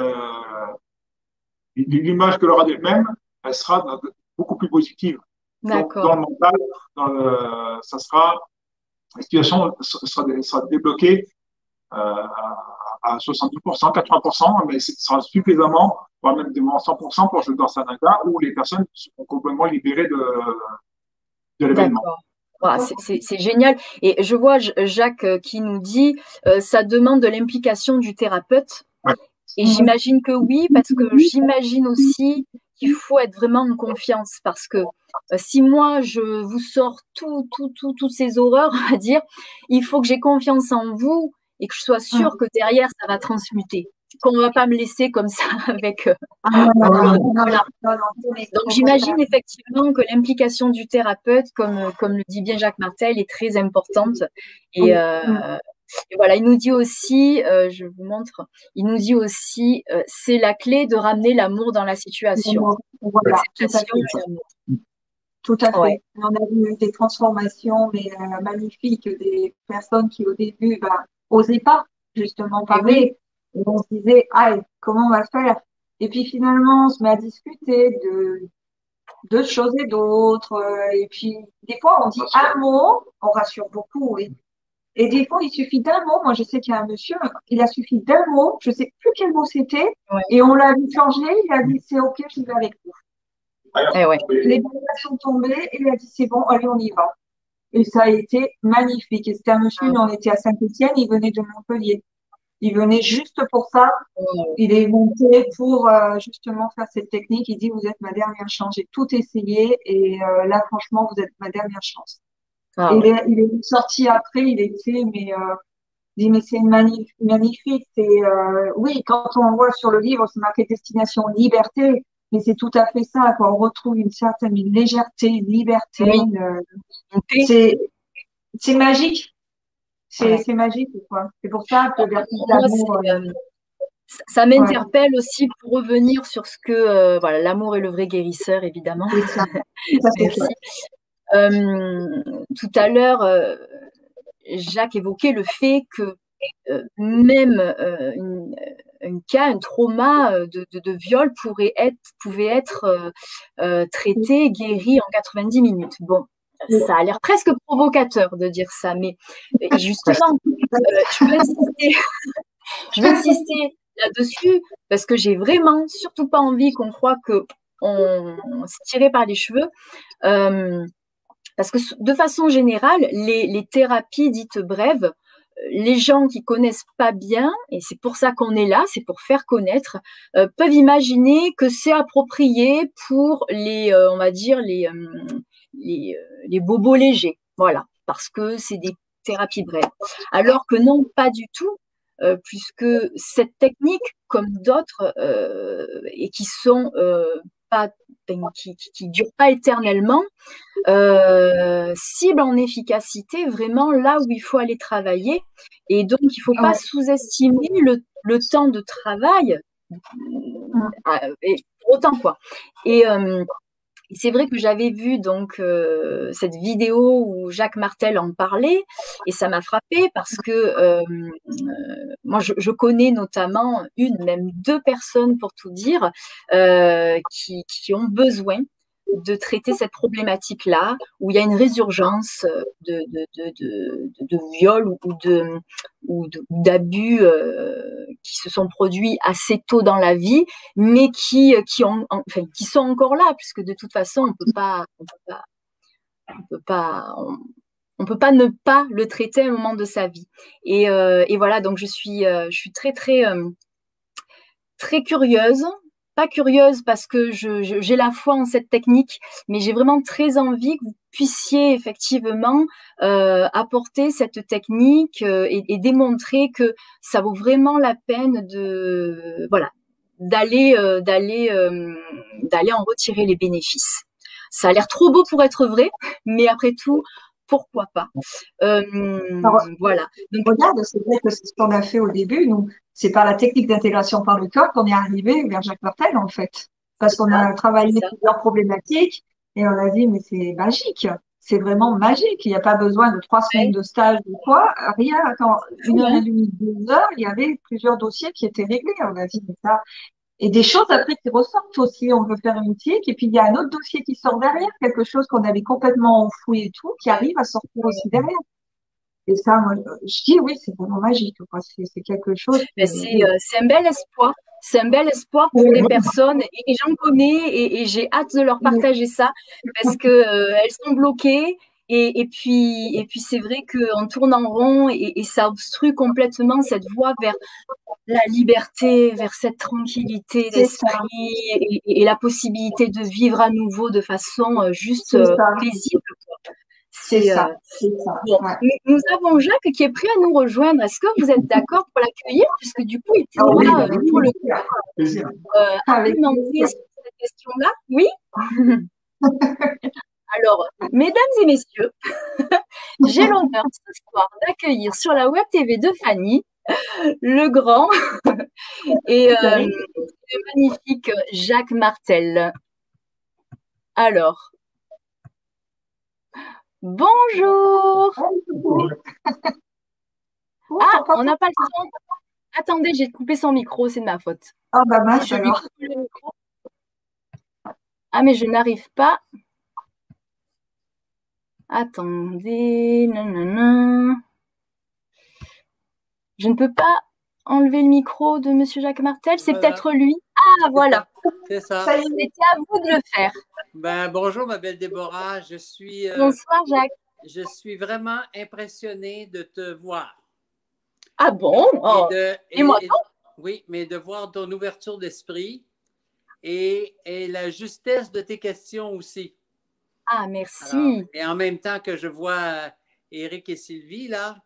l'image qu'elle aura d'elle-même elle sera beaucoup plus positive. Donc, dans le mental, dans le, ça sera, la situation sera, sera débloquée euh, à 70%, 80%, mais ce sera suffisamment, voire même 100% pour jouer dans Sanaka où les personnes seront complètement libérées de, de l'événement. c'est génial. Et je vois Jacques euh, qui nous dit, euh, ça demande de l'implication du thérapeute. Et j'imagine que oui, parce que j'imagine aussi qu'il faut être vraiment en confiance parce que euh, si moi je vous sors tout, tout, tout, toutes ces horreurs, à dire, il faut que j'ai confiance en vous et que je sois sûre mmh. que derrière ça va transmuter, qu'on ne va pas me laisser comme ça [laughs] avec. Euh, ah, Donc j'imagine effectivement que l'implication du thérapeute, comme comme le dit bien Jacques Martel, est très importante et euh, Et voilà, il nous dit aussi, euh, je vous montre, il nous dit aussi, euh, c'est la clé de ramener l'amour dans la situation. Voilà, tout à fait. On a vu des transformations mais euh, magnifiques, des personnes qui au début bah, osaient pas justement parler. Et on se disait, ah, comment on va faire? Et puis finalement, on se met à discuter de de choses et d'autres. Et puis des fois, on dit un mot, on rassure beaucoup. Et des fois, il suffit d'un mot. Moi, je sais qu'il y a un monsieur, il a suffi d'un mot, je sais plus quel mot c'était, et on l'a vu changer. Il a dit, c'est OK, je vais avec vous. Eh ouais. Les balles sont tombées et il a dit c'est bon, allez, on y va. Et ça a été magnifique. Et c'était un monsieur, on était à Saint-Étienne, il venait de Montpellier. Il venait juste pour ça. Il est monté pour euh, justement faire cette technique. Il dit vous êtes ma dernière chance. J'ai tout essayé et euh, là franchement vous êtes ma dernière chance. Ah il, est, il, est, sorti après. Il était mais euh, dit mais c'est magnifique. C'est oui quand on voit sur le livre c'est marqué destination liberté. Mais c'est tout à fait ça, quoi. On retrouve une certaine légèreté, une liberté. c'est, c'est magique. C'est, magique, quoi. C'est pour ça que l'amour. Euh, euh, ça m'interpelle aussi pour revenir sur ce que euh, voilà l'amour est le vrai guérisseur évidemment. Ça. [laughs] tout à l'heure, Jacques évoquait le fait que même une, un cas, un trauma euh, de, viol pourrait être, pouvait être euh, euh, traité, guéri en 90 minutes. Bon, ça a l'air presque provocateur de dire ça, mais [laughs] justement, je veux insister, [laughs] je veux insister là-dessus parce que j'ai vraiment surtout pas envie qu'on croit que on, s'est tiré par les cheveux. Parce que de façon générale, les, thérapies dites brèves les gens qui connaissent pas bien, et c'est pour ça qu'on est là, c'est pour faire connaître, euh, peuvent imaginer que c'est approprié pour les, euh, on va dire euh, les, les, bobos légers, voilà, parce que c'est des thérapies brèves. Alors que non, pas du tout, puisque cette technique, comme d'autres, et qui sont pas qui, qui, dure pas éternellement, euh, cible en efficacité vraiment là où il faut aller travailler. Et donc, il faut pas sous-estimer le, le, temps de travail. Euh, et, autant quoi. Et euh, c'est vrai que j'avais vu donc euh, cette vidéo où Jacques Martel en parlait et ça m'a frappé parce que euh, euh, moi je, connais notamment une, même deux personnes pour tout dire, qui, qui, ont besoin de traiter cette problématique-là, où il y a une résurgence de, de, de, de, viol ou de ou d'abus euh, qui se sont produits assez tôt dans la vie, mais qui qui ont enfin qui sont encore là, puisque de toute façon on peut pas on peut pas on peut pas on, peut pas ne pas le traiter à un moment de sa vie. Et, euh, et voilà, donc je suis euh, je suis très très très curieuse pas curieuse parce que j'ai la foi en cette technique, mais j'ai vraiment très envie que vous puissiez effectivement euh, apporter cette technique euh, et, démontrer que ça vaut vraiment la peine de voilà d'aller euh, d'aller d'aller en retirer les bénéfices. Ça a l'air trop beau pour être vrai, mais après tout, pourquoi pas Voilà. Donc, regarde, c'est vrai que c'est ce qu'on a fait au début. Nous, c'est par la technique d'intégration par le corps qu'on est arrivé vers Jacques Martel, en fait. Parce qu'on a travaillé plusieurs problématiques et on a dit, mais c'est magique. C'est vraiment magique. Il n'y a pas besoin de trois semaines de stage ou quoi. Rien. Attends, une heure et demie, deux heures, il y avait plusieurs dossiers qui étaient réglés. On a dit, mais ça, et des choses après qui ressortent aussi. On veut faire une tique et puis il y a un autre dossier qui sort derrière, quelque chose qu'on avait complètement enfoui et tout, qui arrive à sortir aussi derrière. Et ça, moi, je dis oui, c'est vraiment magique. C'est quelque chose. Euh, c'est un bel espoir. C'est un bel espoir pour les personnes et, j'en connais et, j'ai hâte de leur partager ça parce que euh, elles sont bloquées et, et, puis, et puis c'est vrai qu'on tourne en rond et, et, ça obstrue complètement cette voie vers la liberté, vers cette tranquillité d'esprit et, la possibilité de vivre à nouveau de façon euh, juste euh, paisible. C'est ça. Euh, ça. Nous avons Jacques qui est prêt à nous rejoindre. Est-ce que vous êtes d'accord pour l'accueillir? Puisque du coup, il était ah là bah pour le coup. Euh, cette question-là. Oui? [laughs] Alors, mesdames et messieurs, [laughs] J'ai l'honneur ce soir d'accueillir sur la web TV de Fanny le grand [laughs] et euh, le magnifique Jacques Martel. Alors, bonjour. Ah, on n'a pas le son. Attendez, j'ai coupé son micro, c'est de ma faute. Ah bah mince, Ah mais je n'arrive pas. Attendez, non. Je ne peux pas enlever le micro de Monsieur Jacques Martel. C'est peut-être lui. Ah voilà. C'est ça. C'était à vous de le faire. Ben, bonjour ma belle Déborah. Je suis. Euh, Bonsoir Jacques. Je suis vraiment impressionné de te voir. Ah bon? Oh. Et, moi Oui, mais de voir ton ouverture d'esprit et, la justesse de tes questions aussi. Ah, merci. et en même temps que je vois Eric et Sylvie, là,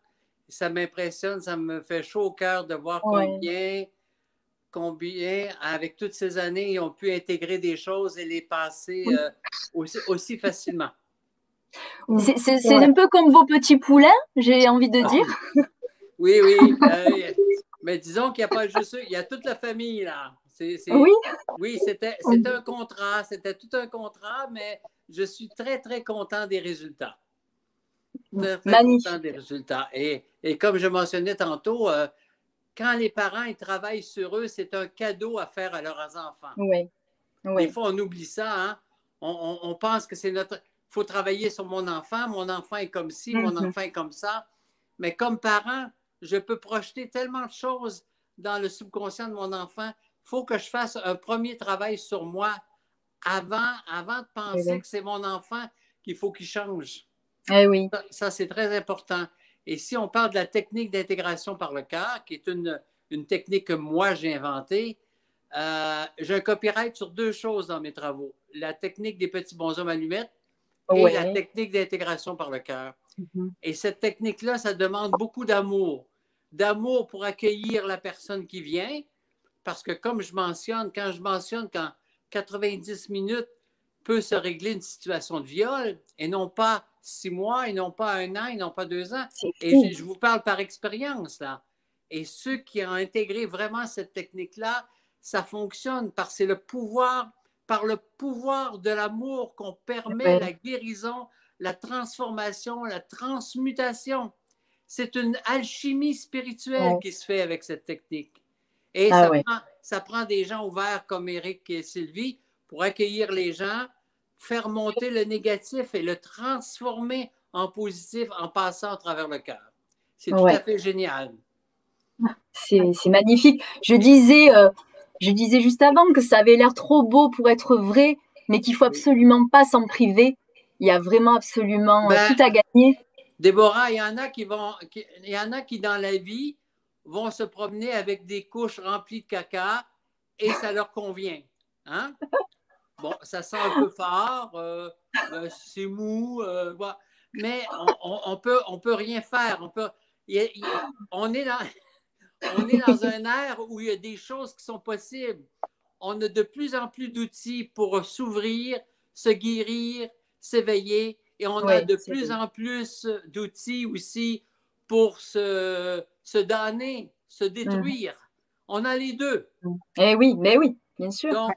ça m'impressionne, ça me fait chaud au cœur de voir combien, combien, avec toutes ces années, ils ont pu intégrer des choses et les passer euh, aussi, facilement. C'est un peu comme vos petits poulains, j'ai envie de dire. Oui, oui. Euh, mais disons qu'il n'y a pas juste eux, il y a toute la famille là. oui. Oui, c'était un contrat, c'était tout un contrat, mais je suis très, très content des résultats. Très, très content des résultats. Et, comme je mentionnais tantôt, euh, quand les parents ils travaillent sur eux, c'est un cadeau à faire à leurs enfants. Oui. Des fois, on oublie ça. Hein? On, pense que c'est notre. Il faut travailler sur mon enfant. Mon enfant est comme ci, mon mm-hmm. enfant est comme ça. Mais comme parent, je peux projeter tellement de choses dans le subconscient de mon enfant. Il faut que je fasse un premier travail sur moi avant, avant de penser que c'est mon enfant qu'il faut qu'il change. Eh oui. Ça, c'est très important. Et si on parle de la technique d'intégration par le cœur, qui est une, une technique que moi j'ai inventée, euh, j'ai un copyright sur deux choses dans mes travaux. La technique des petits bonshommes allumettes et la technique d'intégration par le cœur. Mm-hmm. Et cette technique-là, ça demande beaucoup d'amour d'amour pour accueillir la personne qui vient, parce que comme je mentionne, quand je mentionne qu'en 90 minutes peut se régler une situation de viol, et non pas six mois, et non pas un an, et non pas deux ans, et je, vous parle par expérience, là. Et ceux qui ont intégré vraiment cette technique-là, ça fonctionne parce que c'est le pouvoir, par le pouvoir de l'amour qu'on permet la guérison, la transformation, la transmutation. C'est une alchimie spirituelle qui se fait avec cette technique. Et ah ça, prend, des gens ouverts comme Eric et Sylvie pour accueillir les gens, faire monter le négatif et le transformer en positif en passant à travers le cœur. C'est tout à fait génial. C'est magnifique. Je disais, euh, je disais juste avant que ça avait l'air trop beau pour être vrai, mais qu'il faut absolument pas s'en priver. Il y a vraiment absolument euh, ben, tout à gagner. Déborah, il y en a qui vont, il y en a qui dans la vie vont se promener avec des couches remplies de caca et ça leur convient. Hein? Bon, ça sent un peu fort, euh, euh, c'est mou, euh, mais on, peut, on peut rien faire. On, peut, on, est dans, [laughs] on est dans un air où il y a des choses qui sont possibles. On a de plus en plus d'outils pour s'ouvrir, se guérir, s'éveiller et on a de plus en plus d'outils aussi pour se, se damner, se détruire. On a les deux. Eh oui, mais oui, bien sûr.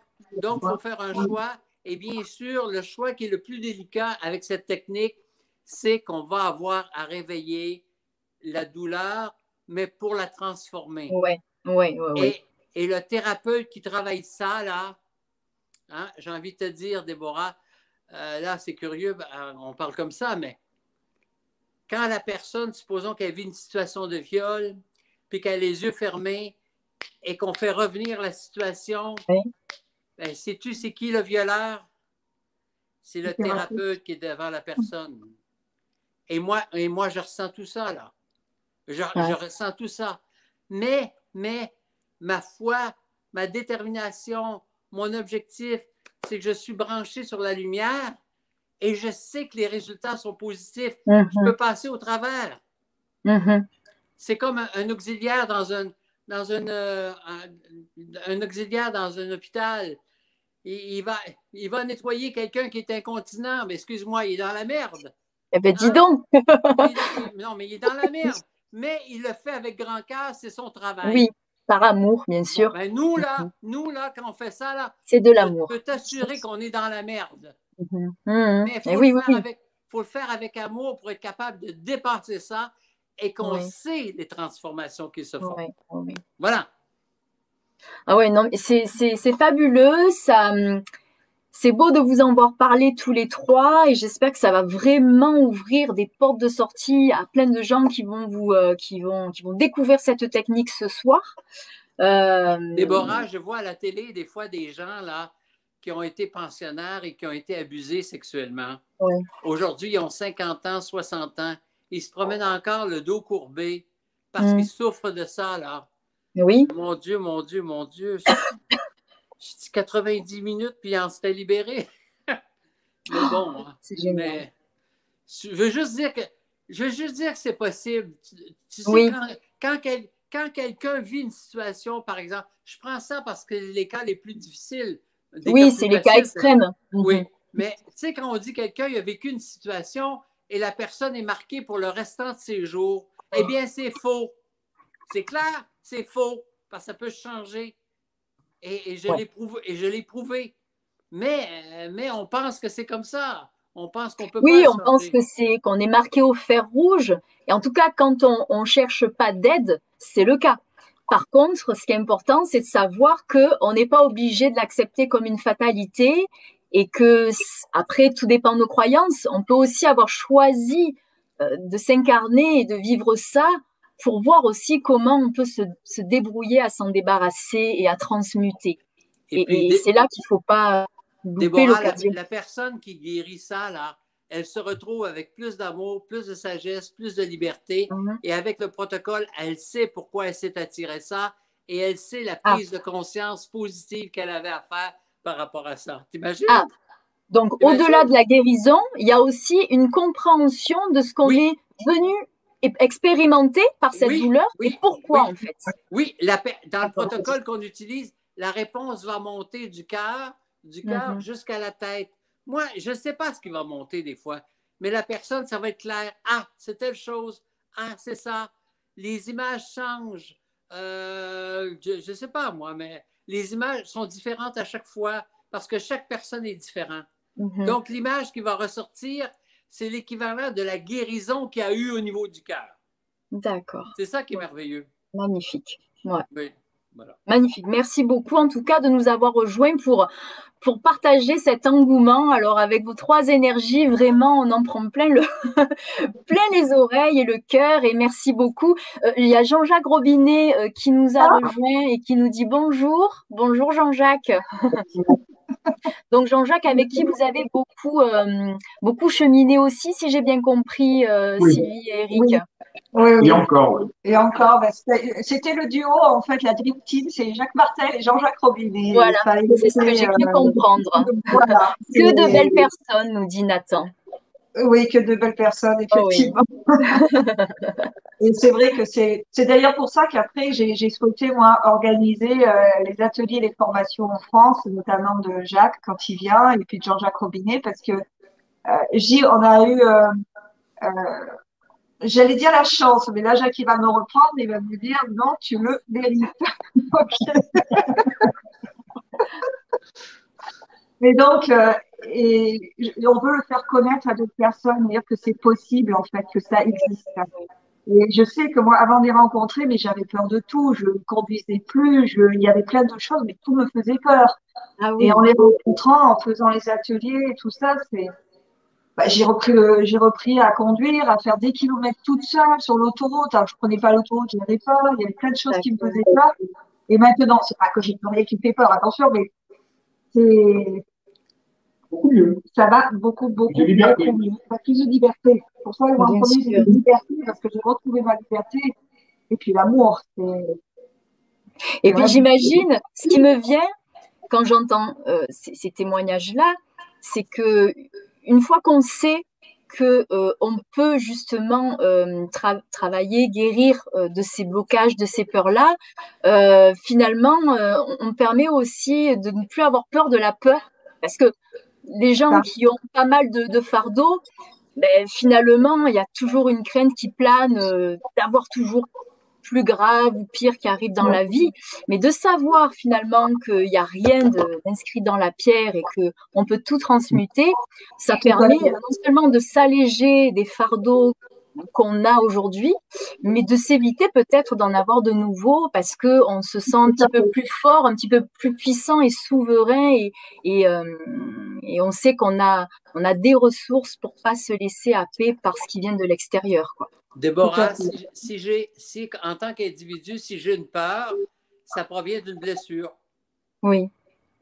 Donc, il faut faire un choix. Et bien sûr, le choix qui est le plus délicat avec cette technique, c'est qu'on va avoir à réveiller la douleur, mais pour la transformer. Oui, oui, oui. Et, le thérapeute qui travaille ça, là, hein, j'ai envie de te dire, Déborah, euh, là, c'est curieux, ben, on parle comme ça, mais quand la personne, supposons qu'elle vit une situation de viol, puis qu'elle a les yeux fermés et qu'on fait revenir la situation, ben, sais-tu c'est qui le violeur? C'est le thérapeute qui est devant la personne. Et moi, et moi je ressens tout ça, là. Je, je ressens tout ça. Mais, mais, ma foi, ma détermination, mon objectif, c'est que je suis branché sur la lumière et je sais que les résultats sont positifs. Je mm-hmm. peux passer au travers. Mm-hmm. C'est comme un, auxiliaire dans un, dans une, euh, un, auxiliaire dans un hôpital. Il, va, il va nettoyer quelqu'un qui est incontinent, mais excuse-moi, il est dans la merde. Eh ben, dis donc. [laughs] non, mais il est dans la merde. Mais il le fait avec grand cœur, c'est son travail. Oui, par amour, bien sûr. Ben, nous, là, mhm. nous, là, quand on fait ça, là, c'est de l'amour. Je peux t'assurer qu'on est dans la merde. Mhm. Mhm. Mais il faut, oui, oui. faut, le faire avec amour pour être capable de dépasser ça et qu'on sait les transformations qui se font. Voilà. Ah ouais, non, c'est fabuleux. Ça, hum, c'est beau de vous en voir parler tous les trois et j'espère que ça va vraiment ouvrir des portes de sortie à plein de gens qui vont vous, euh, qui vont, qui vont découvrir cette technique ce soir. Euh... Déborah, je vois à la télé des fois des gens là qui ont été pensionnaires et qui ont été abusés sexuellement. Aujourd'hui, ils ont 50 ans, 60 ans. Ils se promènent encore le dos courbé parce mm. qu'ils souffrent de ça là. Oui. Mon Dieu, mon Dieu, mon Dieu. Je [coughs] dis 90 minutes, puis on serait libéré. [laughs] mais bon, hein. c'est génial. je veux juste dire que je veux juste dire que c'est possible. Tu, sais, quand, quand, quelqu'un vit une situation, par exemple, je prends ça parce que les cas les plus difficiles. Oui, c'est les cas extrêmes. Oui, mhm. mais tu sais, quand on dit quelqu'un a vécu une situation et la personne est marquée pour le restant de ses jours, eh bien, c'est faux. C'est clair, c'est faux, parce que ça peut changer. Et, je l'ai prouvé, et je l'ai prouvé. Mais, euh, mais on pense que c'est comme ça. On pense qu'on peut oui, on pense que c'est qu'on est marqué au fer rouge. Et en tout cas, quand on ne cherche pas d'aide, c'est le cas. Par contre, ce qui est important, c'est de savoir qu'on n'est pas obligé de l'accepter comme une fatalité et que, après, tout dépend de nos croyances. On peut aussi avoir choisi euh, de s'incarner et de vivre ça pour voir aussi comment on peut se, débrouiller à s'en débarrasser et à transmuter. Et, c'est là qu'il ne faut pas louper l'occasion. La, la, personne qui guérit ça, là, elle se retrouve avec plus d'amour, plus de sagesse, plus de liberté. Mhm. Et avec le protocole, elle sait pourquoi elle s'est attirée ça et elle sait la ah. prise de conscience positive qu'elle avait à faire par rapport à ça. T'imagines? Ah. Donc, au-delà de la guérison, il y a aussi une compréhension de ce qu'on est venu expérimenté par cette douleur et pourquoi en fait. Oui, la, dans le protocole qu'on utilise, la réponse va monter du cœur, du cœur mhm. jusqu'à la tête. Moi, je ne sais pas ce qui va monter des fois, mais la personne, ça va être clair. Ah, c'est telle chose. Ah, c'est ça. Les images changent. Euh, je ne sais pas moi, mais les images sont différentes à chaque fois parce que chaque personne est différente. Mhm. Donc, l'image qui va ressortir, c'est l'équivalent de la guérison qu'il y a eu au niveau du cœur. D'accord. C'est ça qui est merveilleux. Magnifique. Ouais. Oui. Voilà. Magnifique. Merci beaucoup en tout cas de nous avoir rejoints pour, pour partager cet engouement. Alors avec vos trois énergies, vraiment, on en prend plein, le [laughs] plein les oreilles et le cœur. Et merci beaucoup. Euh, il y a Jean-Jacques Robinet euh, qui nous a rejoint et qui nous dit bonjour. Bonjour Jean-Jacques. [laughs] Donc Jean-Jacques, avec qui vous avez beaucoup, euh, beaucoup cheminé aussi, si j'ai bien compris, euh, Sylvie et Eric. Oui. et encore, Et encore, bah, c'était le duo, en fait, la Dream Team, c'est Jacques Martel et Jean-Jacques Robinet. Voilà, c'est ce que j'ai pu euh, comprendre. que de belles personnes, nous dit Nathan. Oui, que de belles personnes, oh effectivement. [laughs] et c'est vrai que c'est, c'est d'ailleurs pour ça qu'après, j'ai, j'ai souhaité, moi, organiser euh, les ateliers, les formations en France, notamment de Jacques quand il vient, et puis de Jean-Jacques Robinet, parce que euh, on a eu, euh, euh, j'allais dire la chance, mais là, Jacques, il va me reprendre, il va me dire, non, tu le mérites. [laughs] [laughs] Mais donc, euh, et on veut le faire connaître à d'autres personnes, dire que c'est possible en fait, que ça existe. Et je sais que moi, avant de les rencontrer, mais j'avais peur de tout. Je ne conduisais plus. Je, il y avait plein de choses, mais tout me faisait peur. Ah et en les rencontrant, en faisant les ateliers et tout ça, c'est, bah, j'ai repris, j'ai repris à conduire, à faire des kilomètres toute seule sur l'autoroute. Alors, je prenais pas l'autoroute, je n'avais pas. Il y avait plein de choses qui me faisaient peur. Et maintenant, c'est pas que j'ai plus rien qui me fait peur, attention, mais c'est beaucoup mieux. Ça va beaucoup, beaucoup, beaucoup mieux. Plus de liberté. Pour ça, en premier, j'ai de liberté parce que j'ai retrouvé ma liberté. Et puis l'amour, c'est. Et puis j'imagine, ce qui me vient quand j'entends euh, ces, témoignages-là, c'est que une fois qu'on sait que euh, on peut justement euh, travailler, guérir de ces blocages, de ces peurs-là, finalement, on permet aussi de ne plus avoir peur de la peur, parce que les gens qui ont pas mal de, fardeaux, ben, finalement, il y a toujours une crainte qui plane euh, d'avoir toujours plus grave ou pire qui arrive dans la vie, mais de savoir finalement qu'il n'y a rien d'inscrit dans la pierre et que on peut tout transmuter, ça permet non seulement de s'alléger des fardeaux qu'on a aujourd'hui, mais de s'éviter peut-être d'en avoir de nouveaux parce que on se sent un petit peu plus fort, un petit peu plus puissant et souverain et, et, euh, et on sait qu'on a, on a des ressources pour pas se laisser happer par ce qui vient de l'extérieur. Quoi. Déborah, si, si j'ai, si, en tant qu'individu, si j'ai une peur, ça provient d'une blessure. Oui.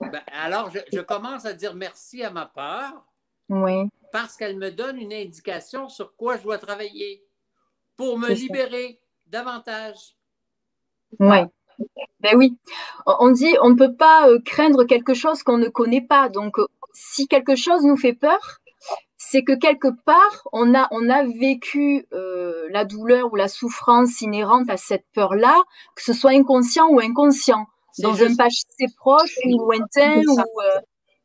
Ben, alors, je, je, commence à dire merci à ma peur. Oui parce qu'elle me donne une indication sur quoi je dois travailler pour me libérer davantage. Oui. Ben oui, on dit on ne peut pas euh, craindre quelque chose qu'on ne connaît pas. Donc, euh, si quelque chose nous fait peur, c'est que quelque part, on a, on a vécu euh, la douleur ou la souffrance inhérente à cette peur-là, que ce soit inconscient ou inconscient, dans un passé proche ou lointain. Ou,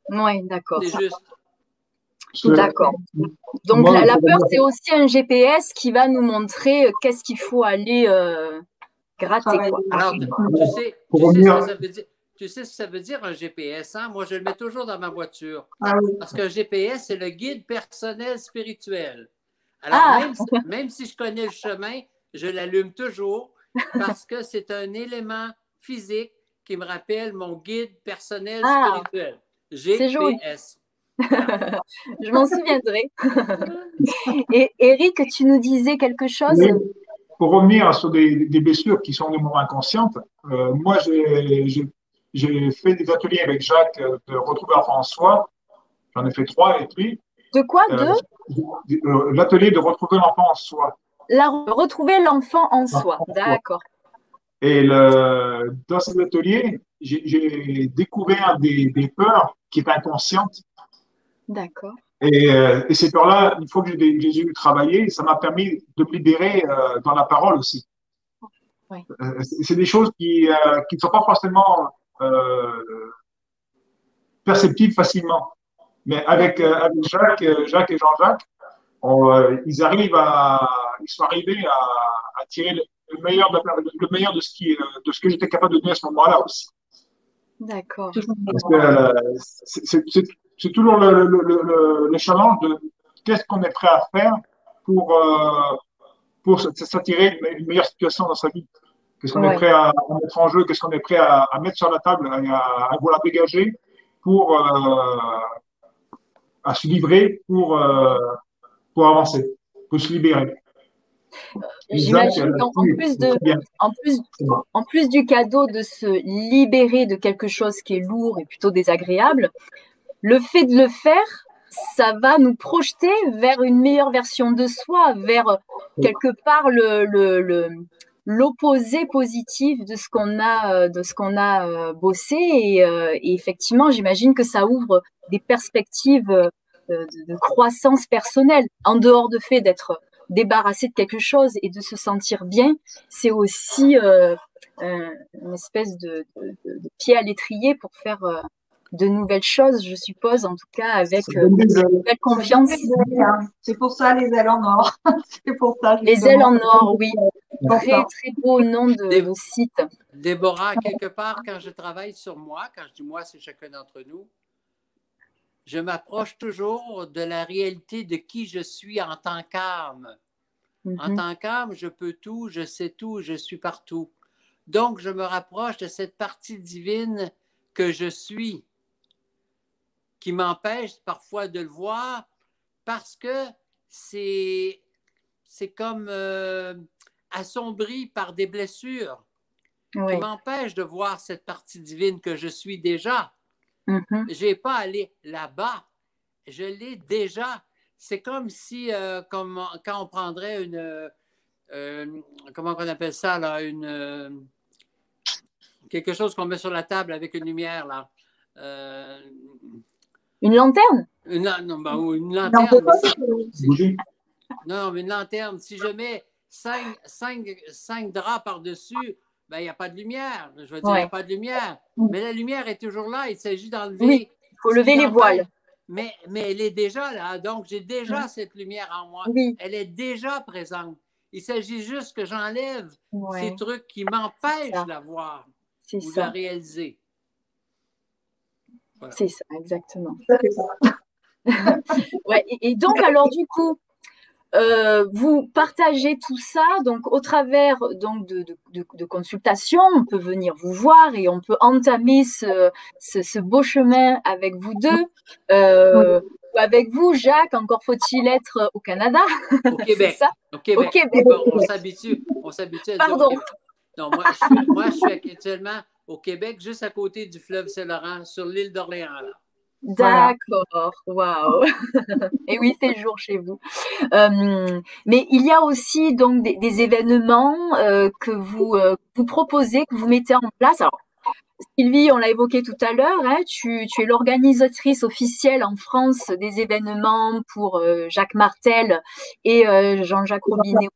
Oui, d'accord. C'est juste. D'accord. Donc la, la, peur, c'est aussi un GPS qui va nous montrer euh, qu'est-ce qu'il faut aller euh, gratter. Alors, tu sais, tu sais, ce que ça veut dire, tu sais ce que ça veut dire un GPS? Hein? Moi, je le mets toujours dans ma voiture. Ah Parce qu'un GPS, c'est le guide personnel spirituel. Alors, Ah. même, si- même si je connais le chemin, je l'allume toujours parce que c'est un élément physique qui me rappelle mon guide personnel Ah. spirituel. GPS. [laughs] Je m'en souviendrai. [laughs] Et Eric, tu nous disais quelque chose? Oui. Pour revenir sur des, des blessures qui sont des moments inconscientes, euh, moi j'ai- fait des ateliers avec Jacques euh, de retrouver l'enfant en soi. J'en ai fait trois avec lui. De quoi Euh, De Euh, L'atelier de retrouver l'enfant en soi. la, retrouver l'enfant en soi. D'accord. Et le, dans cet atelier, j'ai j'ai découvert des, des peurs qui étaient inconscientes. D'accord. Et, euh, et ces peurs-là, une fois que je les je les ai eues travaillées, ça m'a permis de me libérer euh, dans la parole aussi. Ouais. Euh, c'est des choses qui, euh, qui ne sont pas forcément euh, perceptibles facilement. Mais avec, euh, avec Jacques, Jacques et Jean-Jacques, on, euh, ils arrivent à, ils sont arrivés à, à tirer le, le meilleur de, le meilleur de ce qui, de ce que j'étais capable de donner à ce moment-là aussi. D'accord. Parce que euh, c'est- toujours le, le, le, le, le challenge de qu'est-ce qu'on est prêt à faire pour, euh, pour s'attirer une, une meilleure situation dans sa vie. Qu'est-ce qu'on Ouais. est prêt à, à mettre en jeu, qu'est-ce qu'on est prêt à, à mettre sur la table, et à, à vouloir dégager pour euh, à se livrer pour, euh, pour avancer, pour se libérer. J'imagine Exact, qu'en plus de, en plus, en plus du cadeau de se libérer de quelque chose qui est lourd et plutôt désagréable, le fait de le faire, ça va nous projeter vers une meilleure version de soi, vers euh, quelque part le, le, le- l'opposé positif de ce qu'on a, euh, de ce qu'on a euh, bossé. Et, euh, et effectivement, j'imagine que ça ouvre des perspectives euh, de, de croissance personnelle, en dehors de fait d'être débarrassé de quelque chose et de se sentir bien, c'est aussi euh, un- une espèce de, de- de- de pied à l'étrier pour faire euh, de nouvelles choses, je suppose, en tout cas avec euh, une belle confiance. C'est pour ça les ailes en or. [laughs] C'est pour ça. Les ailes en or, oui. Très, très beau nom de, de site. Déborah, quelque part, quand je travaille sur moi, quand je dis moi, c'est chacun d'entre nous, je m'approche toujours de la réalité de qui je suis en tant qu'âme. En Mhm. tant qu'âme, je peux tout, je sais tout, je suis partout. Donc, je me rapproche de cette partie divine que je suis, qui m'empêche parfois de le voir parce que c'est c'est comme euh, assombri par des blessures Oui. qui m'empêchent de voir cette partie divine que je suis déjà. Mhm. Je n'ai pas à aller là-bas. Je l'ai déjà. C'est comme si, euh, comme quand on prendrait une. euh, comment on appelle ça, là? Une, euh, quelque chose qu'on met sur la table avec une lumière, là. Euh, Une lanterne? une, non, ben, une Non, lanterne. Bouger. non, mais une lanterne, si je mets cinq, cinq, cinq draps par-dessus, ben, il n'y a pas de lumière. Je veux dire, il n'y a pas de lumière. Mais la lumière est toujours là. Il s'agit d'enlever. Oui, Il faut lever les voiles. mais, mais elle est déjà là. Donc, j'ai déjà cette lumière en moi. Elle est déjà présente. Il s'agit juste que j'enlève ces trucs qui m'empêchent de la voir ou de la réaliser. C'est ça, exactement. [laughs] ouais, et, donc, alors, du coup, euh, vous partagez tout ça donc au travers donc de, de, consultations. On peut venir vous voir et on peut entamer ce, ce, beau chemin avec vous deux. Euh, avec vous, Jacques, encore faut-il être au Canada. Au [laughs] Québec. ça au Québec. On s'habitue. On s'habitue Pardon. Non, moi je, suis, moi, je suis actuellement au Québec, juste à côté du fleuve Saint-Laurent, sur l'île d'Orléans. D'accord, waouh. [laughs] Et oui, c'est le jour chez vous. Euh, mais il y a aussi donc des, événements euh, que vous euh, vous proposez, que vous mettez en place. Alors, Sylvie, on l'a évoqué tout à l'heure, hein, tu, tu, es l'organisatrice officielle en France des événements pour Jacques Martel et Jean-Jacques Robinet.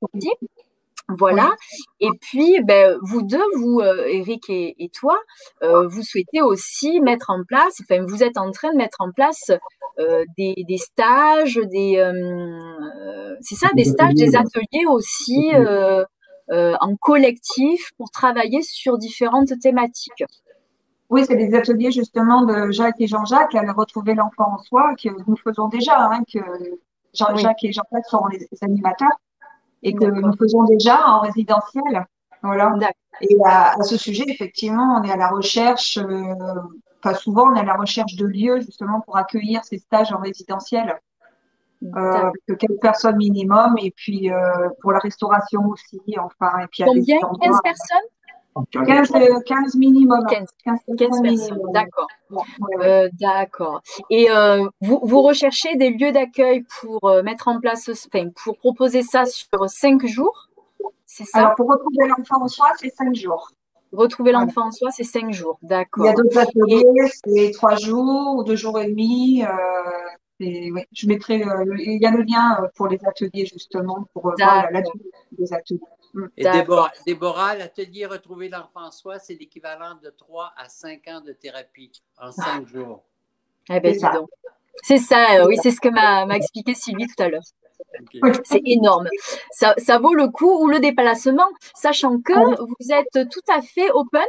Voilà. Et puis, ben, vous deux, vous, euh, Eric et, toi, euh, vous souhaitez aussi mettre en place, enfin, vous êtes en train de mettre en place euh, des, stages, des, c'est ça, des stages, des ateliers. aussi en collectif pour travailler sur différentes thématiques. Oui, c'est des ateliers justement de Jacques et Jean-Jacques à retrouver l'enfant en soi que nous faisons déjà, hein, que Jean-Jacques et Jean-Jacques sont les animateurs et que nous faisons déjà en résidentiel. Voilà. Et à, ce sujet, effectivement, on est à la recherche, euh, pas souvent, on est à la recherche de lieux justement pour accueillir ces stages en résidentiel. Euh, que quelques personnes minimum et puis euh, pour la restauration aussi, enfin. Et puis Combien? 15 personnes? 15, 15 minimum. 15, 15, personnes, d'accord. Euh, d'accord. Et euh, vous, vous, recherchez des lieux d'accueil pour euh, mettre en place, enfin, pour proposer ça sur 5 jours C'est ça? Alors, pour retrouver l'enfant en soi, c'est 5 jours. Retrouver l'enfant en soi, c'est 5 jours, d'accord. Il y a d'autres ateliers, c'est 3 jours ou 2 jours et demi. Et, ouais, je mettrai, il y a le lien pour les ateliers justement, pour voir la des ateliers. Et Déborah, l'atelier Retrouver l'enfant soi, c'est l'équivalent de 3 à 5 ans de thérapie en 5 jours. Eh bien, C'est ça, euh, oui, c'est ce que m'a expliqué Sylvie tout à l'heure. C'est énorme. Ça, vaut le coup ou le déplacement, sachant que vous êtes tout à fait open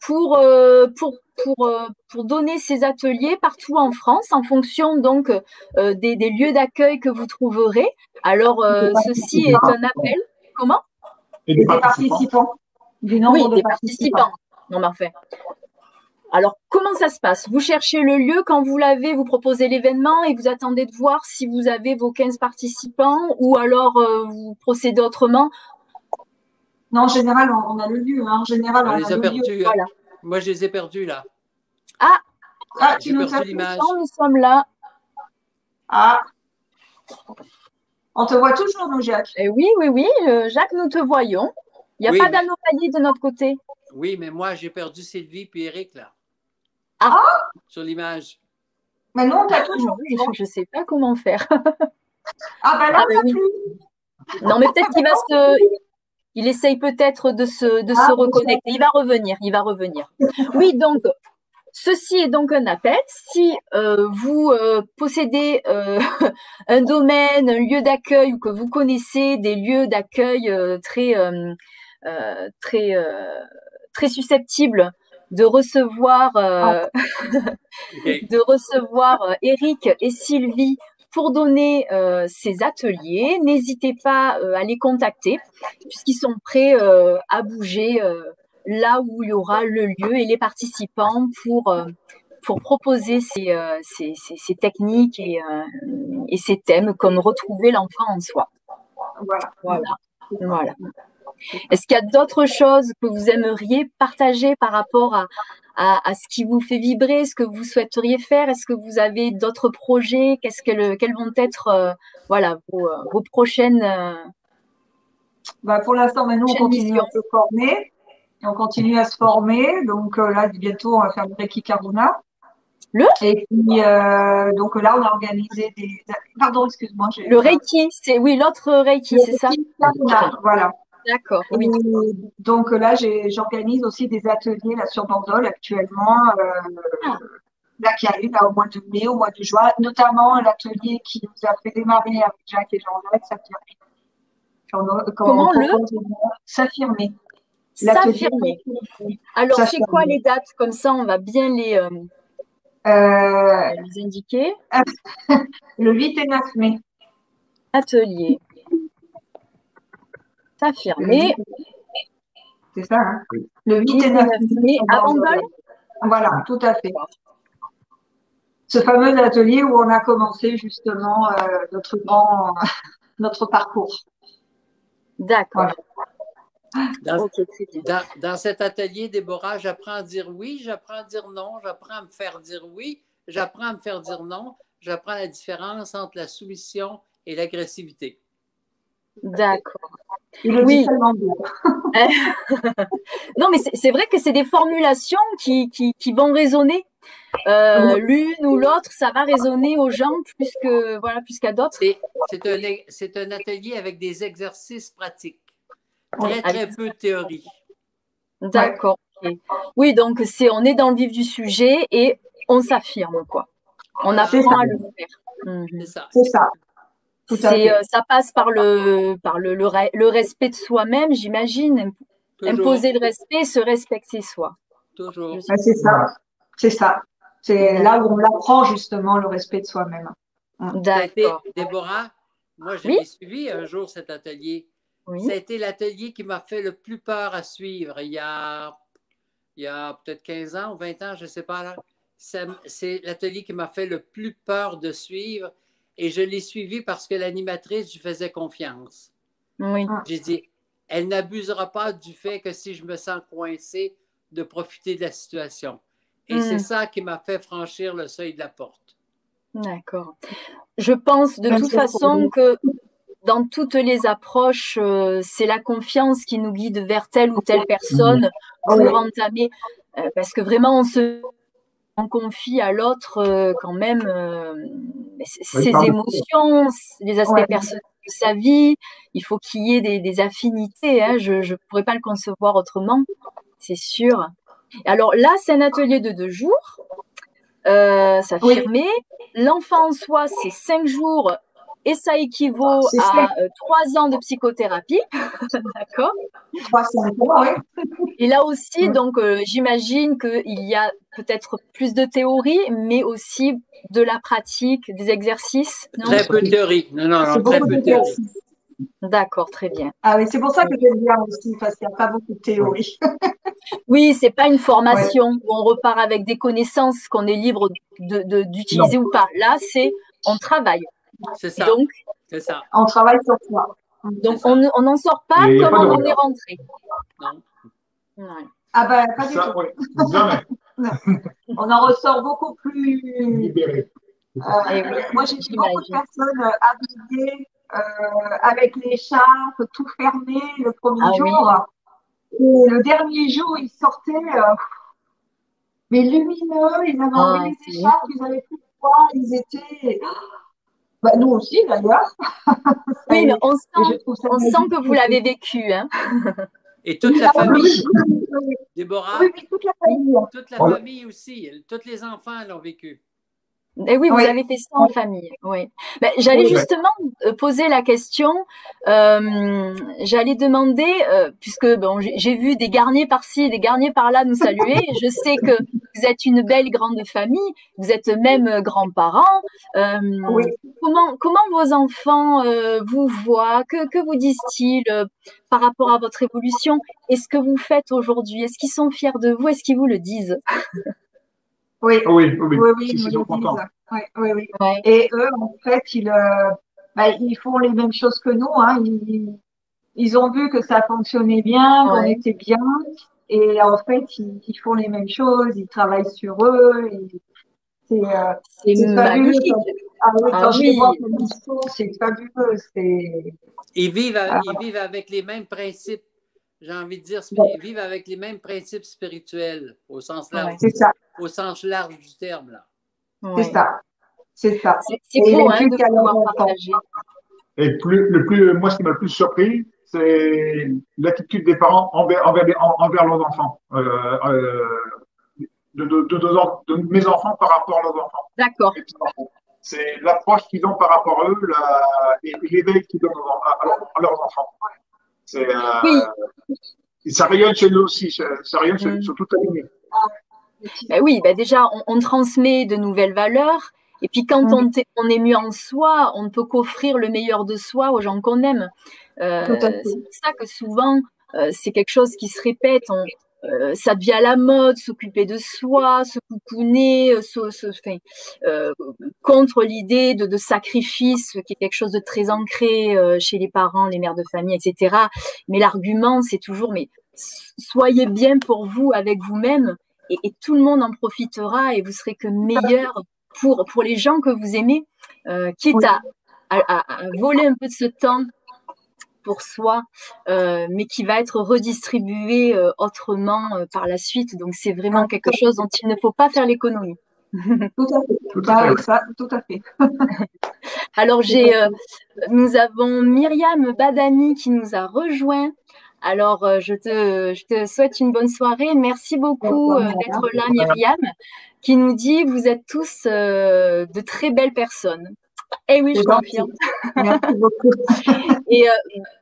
pour, euh, pour, pour, euh, pour donner ces ateliers partout en France en fonction donc des, des, lieux d'accueil que vous trouverez. Alors, ceci est un appel. Comment? Et des, participants. oui, des participants. Non, parfait. Alors, comment ça se passe? Vous cherchez le lieu, quand vous l'avez, vous proposez l'événement et vous attendez de voir si vous avez vos 15 participants ou alors euh, vous procédez autrement? Non, en général, on, a le lieu. Hein. En général, on, les a, perdus. Hein. Moi, je les ai perdus là. Ah, ah tu nous as l'image. Nous sommes là. Ah. On te voit toujours, nous, Jacques eh Oui, oui, oui. Euh, Jacques, nous te voyons. Il n'y a pas d'anomalie de notre côté. Oui, mais moi, j'ai perdu Sylvie puis Eric, là. Ah Sur l'image. Mais non, tu as toujours. je ne sais pas comment faire. ah, ben là, ah, ben plus. Non, mais peut-être qu'il va se. Il essaye peut-être de se, de se ah, reconnecter. Il va revenir, il va revenir. Oui, donc, Ceci est donc un appel. Si euh, vous euh, possédez euh, [laughs] un domaine, un lieu d'accueil ou que vous connaissez des lieux d'accueil très très très susceptibles de recevoir ah. [laughs] de recevoir Eric et Sylvie pour donner ces ateliers, n'hésitez pas à les contacter puisqu'ils sont prêts à bouger là où il y aura le lieu et les participants pour, euh, pour proposer ces, euh, ces, ces, techniques et, euh, et, ces thèmes comme retrouver l'enfant en soi. Voilà. Voilà. voilà. Est-ce qu'il y a d'autres choses que vous aimeriez partager par rapport à, à, ce qui vous fait vibrer, ce que vous souhaiteriez faire? Est-ce que vous avez d'autres projets? Qu'est-ce que quelles vont être voilà, vos, vos prochaines bah pour l'instant, maintenant, on continue à se former on continue à se former. Donc euh, là, bientôt, on va faire du Reiki Karuna. Le? Et puis, euh, donc là, on a organisé des. Pardon, excuse-moi. Le Reiki, c'est oui, l'autre Reiki, c'est ça? Karuna, voilà. D'accord. Oui. donc là, j'organise aussi des ateliers là sur Bandol actuellement. Euh, ah. là qui arrive là, au mois de mai, au mois de juin, notamment l'atelier qui nous a fait démarrer avec Jacques et Jean-Jacques s'affirmer. Comment le? S'affirmer. S'affirmer. Alors, c'est quoi les dates? Comme ça, on va bien les, euh, euh, les indiquer. [laughs] le 8 et 9 mai. Atelier. S'affirmer. C'est ça, hein Le 8 et 9 mai à Bandol Voilà, tout à fait. Ce fameux atelier où on a commencé justement euh, notre grand, [laughs] notre parcours. D'accord. Dans, dans, cet atelier, Déborah, j'apprends à dire oui, j'apprends à dire non, j'apprends à me faire dire oui, j'apprends à me faire dire non, j'apprends la différence entre la soumission et l'agressivité. D'accord. Oui. [laughs] non, mais c'est vrai que c'est des formulations qui, qui, qui vont résonner. Euh, l'une ou l'autre, ça va résonner aux gens plus que voilà plus qu'à d'autres. C'est un, un, atelier avec des exercices pratiques, très très peu de théorie. D'accord. Oui, donc c'est on est dans le vif du sujet et on s'affirme quoi. On apprend à le faire. Mhm. C'est ça. C'est ça. Euh, ça passe par le, par le, le, respect de soi-même, j'imagine. Imposer le respect, se respecter soi. Toujours. c'est ça. C'est ça. C'est là où on apprend justement le respect de soi-même. D'accord. Déborah, moi j'ai suivi un jour cet atelier. Oui. Ça a été l'atelier qui m'a fait le plus peur à suivre il y a, il y a peut-être 15 ans ou 20 ans, je ne sais pas. là. C'est l'atelier qui m'a fait le plus peur de suivre et je l'ai suivi parce que l'animatrice lui faisait confiance. Oui. J'ai dit, elle n'abusera pas du fait que si je me sens coincé, de profiter de la situation. Et c'est hmm. ça qui m'a fait franchir le seuil de la porte. D'accord. Je pense de toute façon que dans toutes les approches, euh, c'est la confiance qui nous guide vers telle ou telle personne pour entamer. Euh, parce que vraiment, on se confie à l'autre euh, quand même ses émotions, les aspects personnels de sa vie. Il faut qu'il y ait des, affinités. Hein. Je ne pourrais pas le concevoir autrement, c'est sûr. Alors là, c'est un atelier de deux jours. Euh, s'affirmer. L'enfant en soi, c'est cinq jours et ça équivaut à euh, trois ans de psychothérapie. [laughs] D'accord Et là aussi, donc, euh, j'imagine qu'il y a peut-être plus de théorie, mais aussi de la pratique, des exercices. très peu de théorie. Non, non, non très peu de théorie. D'accord, très bien. Ah oui, c'est pour ça que j'aime bien aussi, parce qu'il n'y a pas beaucoup de théorie. [laughs] oui, c'est pas une formation où on repart avec des connaissances qu'on est libre d'utiliser ou pas. Là, c'est on travaille. C'est ça. Donc, c'est ça. On travaille sur soi. Donc, on n'en sort pas comme on est rentré. Non. Ah ben, pas du tout. [laughs] on en ressort beaucoup plus libéré. Euh, moi, j'ai vu beaucoup de personnes euh, habillées euh, avec l'écharpe, tout fermé le premier ah jour. Et le dernier jour, ils sortaient euh, mais lumineux, ils avaient ah, enlevé les écharpes, ils avaient plus de poids, ils étaient. Bah, nous aussi, d'ailleurs. [laughs] Oui, mais on sent, on sent que vous l'avez vécu. Hein. Et toute la famille. Déborah. Oui, toute la famille. Toute la famille aussi. Tous les enfants l'ont vécu. Et eh oui, vous avez fait ça en famille. Oui. Ben, j'allais justement euh, poser la question. Euh, j'allais demander, euh, puisque bon, j'ai vu des garniers par-ci, des garniers par-là nous saluer. Je sais que vous êtes une belle grande famille. Vous êtes même grands-parents. Comment comment vos enfants vous voient? Que que vous disent-ils par rapport à votre évolution? Est ce que vous faites aujourd'hui Est-ce qu'ils sont fiers de vous? Est-ce qu'ils vous le disent? Oui, oui, oui, oui, oui, ils oui, oui, oui. Et eux, en fait, ils, euh, bah, ils font les mêmes choses que nous. Hein. Ils, ils ont vu que ça fonctionnait bien, qu'on était bien. Et en fait, ils, font les mêmes choses, ils travaillent sur eux. C'est euh, fabuleux. Ah, ah, oui. c'est fabuleux. Ils vivent, ah. ils vivent avec les mêmes principes j'ai envie de dire, ils vivent avec les mêmes principes spirituels au sens large, ça. Au sens large du terme. là. C'est ça. C'est ça. C'est beau hein, de pouvoir partager. Et plus, le plus, moi, ce qui m'a le plus surpris, c'est l'attitude des parents envers, envers, envers leurs enfants. Euh, euh, de, de, mes enfants par rapport à leurs enfants. D'accord. C'est l'approche qu'ils ont par rapport à eux la, et, l'éveil qu'ils donnent à, leurs enfants. Euh, ça rayonne chez nous aussi, ça, rayonne sur, mm. toute la ligne. Ben oui, ben déjà, on, transmet de nouvelles valeurs. Et puis quand mm. on, on, est mieux en soi, on ne peut qu'offrir le meilleur de soi aux gens qu'on aime. Euh, c'est pour ça que souvent, euh, c'est quelque chose qui se répète. On, euh, ça devient à la mode, s'occuper de soi, se coucouner, euh, euh, contre l'idée de, de, sacrifice, qui est quelque chose de très ancré chez les parents, les mères de famille, etc. Mais l'argument, c'est toujours, mais soyez bien pour vous avec vous-même, et, et, tout le monde en profitera, et vous serez que meilleur pour pour les gens que vous aimez, quitte à, à, à voler un peu de ce temps pour soi, euh, mais qui va être redistribué euh, autrement euh, par la suite. Donc c'est vraiment quelque chose dont il ne faut pas faire l'économie. [laughs] Tout à fait. Tout à fait. Ça, tout à fait. [laughs] Alors j'ai, nous avons Myriam Badani qui nous a rejoint. Alors je te, je te souhaite une bonne soirée. Merci beaucoup d'être là, Myriam, qui nous dit vous êtes tous de très belles personnes. Eh oui, je confirme. Merci beaucoup. [laughs] Et euh,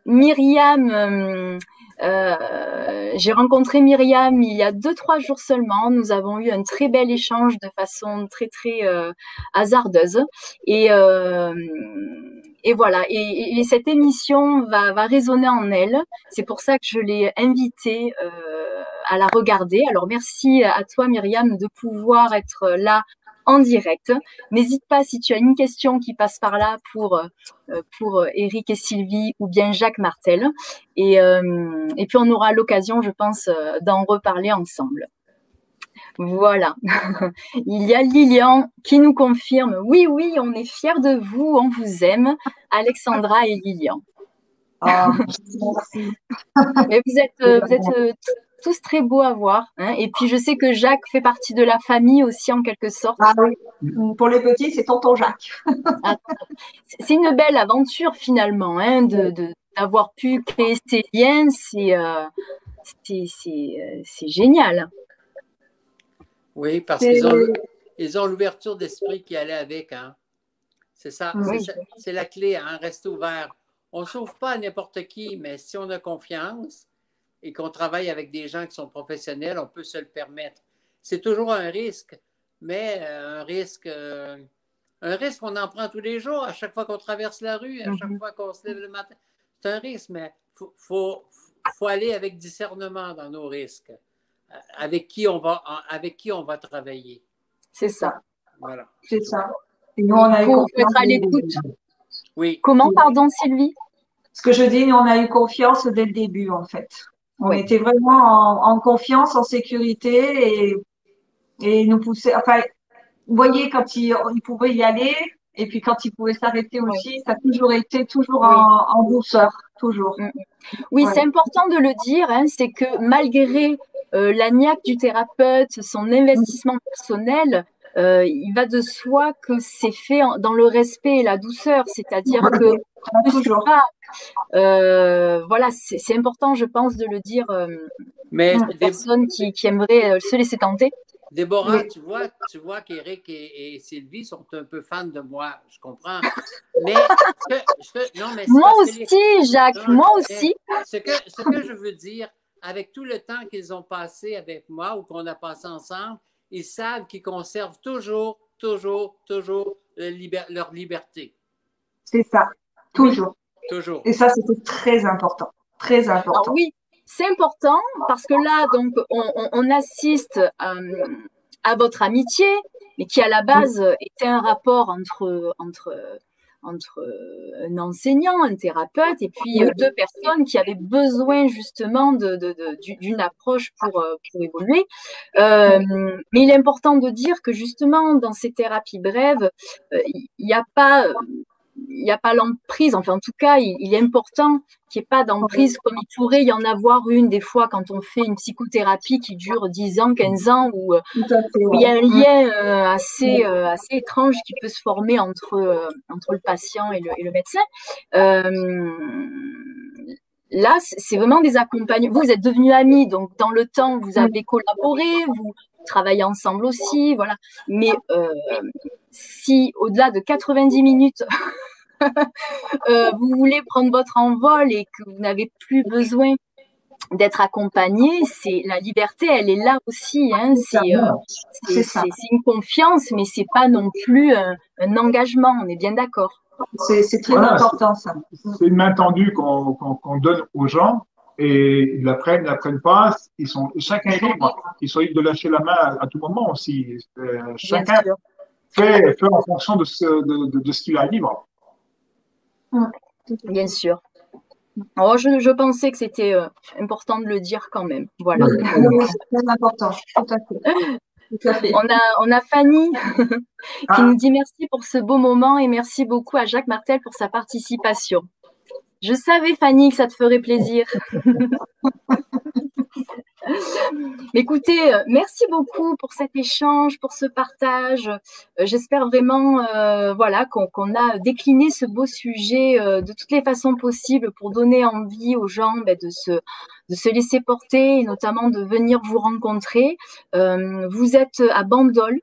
Myriam, euh, euh, j'ai rencontré Myriam il y a deux, trois jours seulement. Nous avons eu un très bel échange de façon très, très hasardeuse. Et, et voilà. Et, cette émission va, va résonner en elle. C'est pour ça que je l'ai invitée à la regarder. Alors merci à toi, Myriam, de pouvoir être là en direct. N'hésite pas si tu as une question qui passe par là pour euh, pour Eric et Sylvie ou bien Jacques Martel. Et, euh, et puis on aura l'occasion, je pense, euh, d'en reparler ensemble. Voilà. [laughs] Il y a Lilian qui nous confirme oui, oui, on est fiers de vous, on vous aime, Alexandra et Lilian. Ah, [laughs] Mais vous êtes, vous êtes tous très beaux à voir. Hein. Et puis, je sais que Jacques fait partie de la famille aussi, en quelque sorte. Ah oui. Pour les petits, c'est tonton Jacques. [laughs] Ah, c'est une belle aventure, finalement, hein, de, d'avoir pu créer ces liens. C'est, euh, euh, c'est, génial. Oui, parce qu'ils ont, ils ont l'ouverture d'esprit qui allait avec. Hein. C'est ça, c'est, la clé, hein, rester ouvert. On ne s'ouvre pas à n'importe qui, mais si on a confiance, et qu'on travaille avec des gens qui sont professionnels, on peut se le permettre. C'est toujours un risque, mais euh, un risque, euh, un risque, on en prend tous les jours, à chaque fois qu'on traverse la rue, à chaque mhm. fois qu'on se lève le matin. C'est un risque, mais il faut, faut, aller avec discernement dans nos risques, euh, avec qui on va, avec qui on va travailler. C'est ça. Voilà. C'est ça. il faut être à l'écoute. Oui. Comment, pardon, Sylvie? Ce que je dis, on a eu confiance dès le début, en fait. On était vraiment en, confiance, en sécurité et, et nous pousser. Enfin, vous voyez, quand il, il pouvait y aller, et puis quand il pouvait s'arrêter aussi, ça a toujours été toujours en, douceur, toujours. Mm, mm. Oui, c'est important de le dire, hein, c'est que malgré euh, la niaque du thérapeute, son investissement personnel, euh, il va de soi que c'est fait dans le respect et la douceur, c'est-à-dire que toujours. Euh, voilà, c'est important, je pense, de le dire euh, Mais aux personnes qui, qui aimeraient euh, se laisser tenter. Déborah, tu vois, tu vois qu'Éric et, Sylvie sont un peu fans de moi, je comprends. Mais, non, mais moi aussi, Jacques, moi aussi. Ce que, ce que je veux dire, avec tout le temps qu'ils ont passé avec moi ou qu'on a passé ensemble, ils savent qu'ils conservent toujours, toujours, toujours leur liberté. C'est ça, toujours. toujours. Et ça, c'était très important. Très important. oui, c'est important parce que là, donc, on, assiste euh, à votre amitié, mais qui à la base était un rapport entre, entre entre euh, un enseignant, un thérapeute, et puis euh, deux personnes qui avaient besoin justement d'une approche pour, euh, pour évoluer. mais il est important de dire que justement, dans ces thérapies brèves, il n'y a pas il n'y a pas l'emprise, enfin en tout cas, il, est important qu'il n'y ait pas d'emprise comme il pourrait y en avoir une des fois quand on fait une psychothérapie qui dure 10 ans, 15 ans, où, euh, il y a un lien euh, assez, euh, assez étrange qui peut se former entre, entre le patient et le, et le médecin. là, c'est vraiment des accompagnements. Vous êtes devenus amis, donc dans le temps, vous avez collaboré, vous, travailler ensemble aussi, voilà. Mais si au-delà de 90 minutes, [laughs] vous voulez prendre votre envol et que vous n'avez plus besoin d'être accompagné, c'est la liberté, elle est là aussi. Hein, c'est une confiance, mais c'est pas non plus un, engagement. On est bien d'accord. C'est très important ça. C'est une main tendue qu'on donne aux gens et ils la prennent, ils la prennent pas. Ils sont chacun est libre. Ils sont libres de lâcher la main à, tout moment aussi. Euh, chacun fait, fait, en fonction de ce, de, de, ce qu'il a libre. Bien sûr. Oh, je, je, pensais que c'était euh, important de le dire quand même. Voilà. C'est très important. Tout à fait. On a, on a Fanny qui ah. nous dit merci pour ce beau moment et merci beaucoup à Jacques Martel pour sa participation. Je savais, Fanny, que ça te ferait plaisir. [laughs] Écoutez, euh, merci beaucoup pour cet échange, pour ce partage. Euh, j'espère vraiment, euh, voilà, qu'on a décliné ce beau sujet de toutes les façons possibles pour donner envie aux gens ben, de se de se laisser porter et notamment de venir vous rencontrer. vous êtes à Bandol,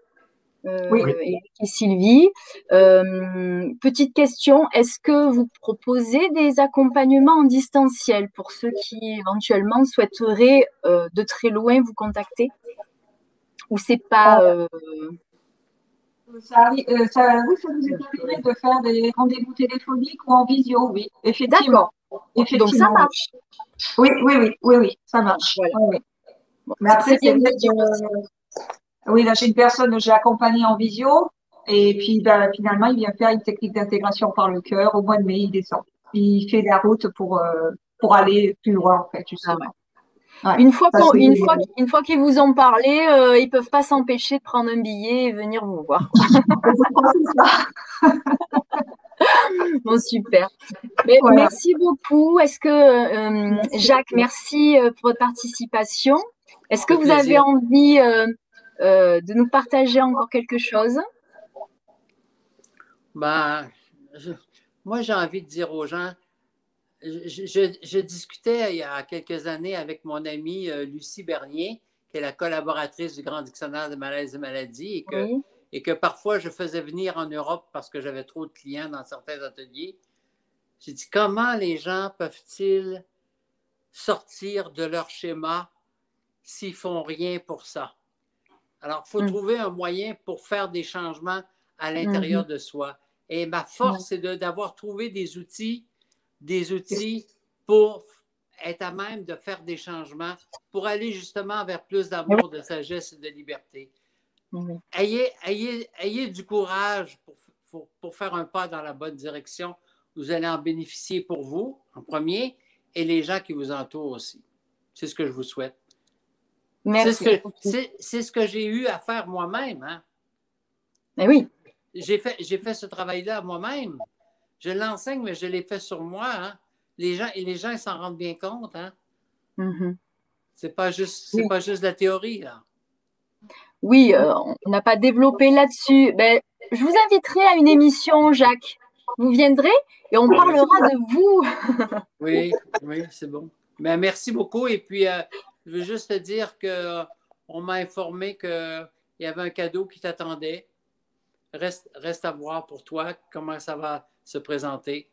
euh, oui. et Sylvie. Euh, petite question, est-ce que vous proposez des accompagnements en distanciel pour ceux qui éventuellement souhaiteraient euh, de très loin vous contacter? Ou c'est pas ça, oui, ça vous est arrivé de faire des rendez-vous téléphoniques ou en visio, oui, effectivement. D'accord. Donc ça marche. Oui, oui, oui, oui, oui, ça marche. Mais après, c'est oui, là, j'ai une personne que j'ai accompagnée en visio. Et puis, ben, finalement, il vient faire une technique d'intégration par le cœur. Au mois de mai, il descend. Il fait la route pour, euh, pour aller plus loin, en fait, justement. Ah une fois une fois, une fois qu'ils vous ont parlé, euh, ils peuvent pas s'empêcher de prendre un billet et venir vous voir. [laughs] [laughs] bon, super. Merci beaucoup. Est-ce que, euh, Jacques, merci pour votre participation. Est-ce que vous avez envie euh, de nous partager encore quelque chose? Ben, Moi, j'ai envie de dire aux gens, je, discutais il y a quelques années avec mon amie euh, Lucie Bernier, qui est la collaboratrice du Grand Dictionnaire de malaises et maladies, et que, et que parfois je faisais venir en Europe parce que j'avais trop de clients dans certains ateliers. J'ai dit, comment les gens peuvent-ils sortir de leur schéma s'ils font rien pour ça? Alors, il faut mmh. trouver un moyen pour faire des changements à l'intérieur mmh de soi. Et ma force, c'est d'avoir trouvé des outils, des outils pour être à même de faire des changements, pour aller justement vers plus d'amour, de sagesse et de liberté. Ayez, ayez, ayez, du courage pour, pour, faire un pas dans la bonne direction. Vous allez en bénéficier pour vous, en premier, et les gens qui vous entourent aussi. C'est ce que je vous souhaite. C'est ce que, j'ai eu à faire moi-même. Hein. Mais oui. J'ai fait, fait ce travail-là moi-même. Je l'enseigne, mais je l'ai fait sur moi. Hein. Les gens, et les gens s'en rendent bien compte. Hein? Mm-hmm. C'est pas juste, pas juste la théorie. Là. Oui, euh, on n'a pas développé là-dessus. Ben, je vous inviterai à une émission, Jacques. Vous viendrez et on parlera de vous. [laughs] oui, oui, c'est bon. Ben, merci beaucoup. Et puis, euh, je veux juste te dire qu'on m'a informé qu'il y avait un cadeau qui t'attendait. Reste, reste à voir pour toi comment ça va se présenter.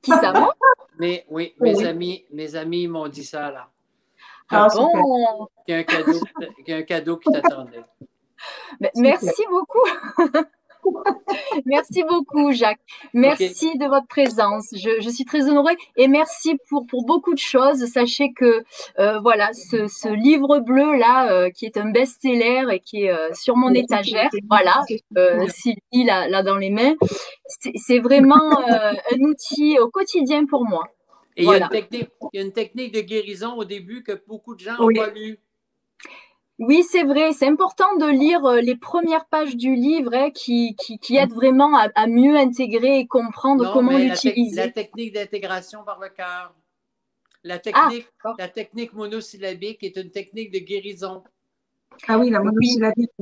Qui ça va? Mais oui, mes amis, mes amis m'ont dit ça là. Ah, ah bon? Qu'il y a un cadeau, qu'il y a un cadeau qui t'attendait. Merci beaucoup. Merci beaucoup, Jacques. Merci de votre présence. Je, suis très honorée et merci pour, pour beaucoup de choses. Sachez que euh, voilà, ce, livre bleu là, euh, qui est un best-seller et qui est euh, sur mon étagère, voilà, Sylvie là, là dans les mains, c'est vraiment un outil au quotidien pour moi. Et il, y a une technique, il, y a une technique, de guérison au début que beaucoup de gens n'ont pas lu. Oui, c'est vrai. C'est important de lire euh, les premières pages du livre hein, qui, qui, aident vraiment à, mieux intégrer et comprendre comment l'utiliser. La, technique d'intégration par le cœur. La technique, ah, la technique monosyllabique est une technique de guérison. Ah oui, la monosyllabique.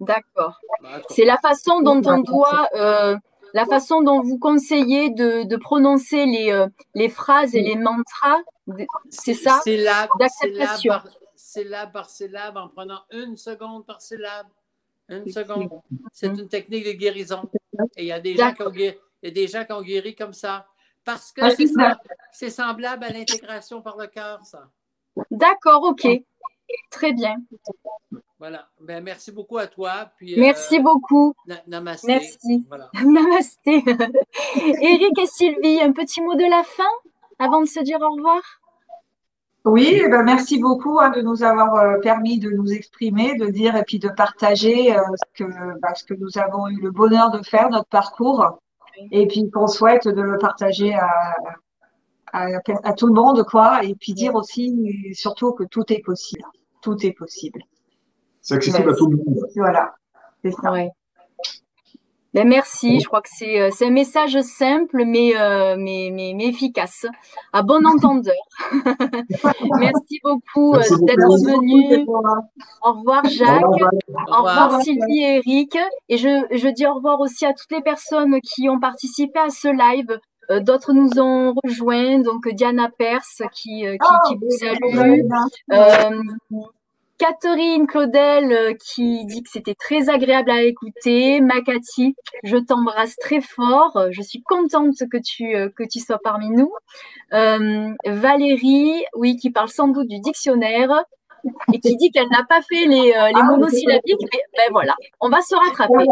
D'accord. Bah, c'est la façon dont on doit, euh, la façon dont vous conseillez de, prononcer les, euh, les phrases et les mantras. C'est ça? C'est d'acceptation syllabe par syllabe en prenant une seconde par syllabe. Une seconde. C'est une technique de guérison. Et il y a des gens qui ont guéri, il y a des gens qui ont guéri comme ça. Parce que c'est semblable à l'intégration par le cœur, ça. D'accord, OK. Très bien. Voilà. Ben, merci beaucoup à toi. Puis, merci euh, beaucoup. namasté. Merci. [laughs] namasté. [laughs] Eric et Sylvie, un petit mot de la fin avant de se dire au revoir? Oui, eh ben merci beaucoup hein, de nous avoir euh, permis de nous exprimer, de dire et puis de partager euh, ce, que, bah, ce que nous avons eu le bonheur de faire, notre parcours, et puis qu'on souhaite de le partager à, à, tout le monde, quoi, et puis dire aussi surtout que tout est possible. Tout est possible. C'est accessible à tout le monde. Voilà, c'est ça. Ben merci, je crois que c'est euh, un message simple mais, euh, mais, mais, mais, efficace, à bon entendeur. [laughs] merci beaucoup euh, d'être venu. Au revoir Jacques, au revoir, Sylvie et Eric. Et je, je dis au revoir aussi à toutes les personnes qui ont participé à ce live. D'autres nous ont rejoints, donc Diana Perse qui, qui, qui vous salue. Catherine Claudel euh, qui dit que c'était très agréable à écouter. Makati, je t'embrasse très fort. Je suis contente que tu euh, que tu sois parmi nous. Euh, Valérie, oui, qui parle sans doute du dictionnaire et qui dit qu'elle n'a pas fait les, les ah, monosyllabiques. Mais ben voilà, on va se rattraper.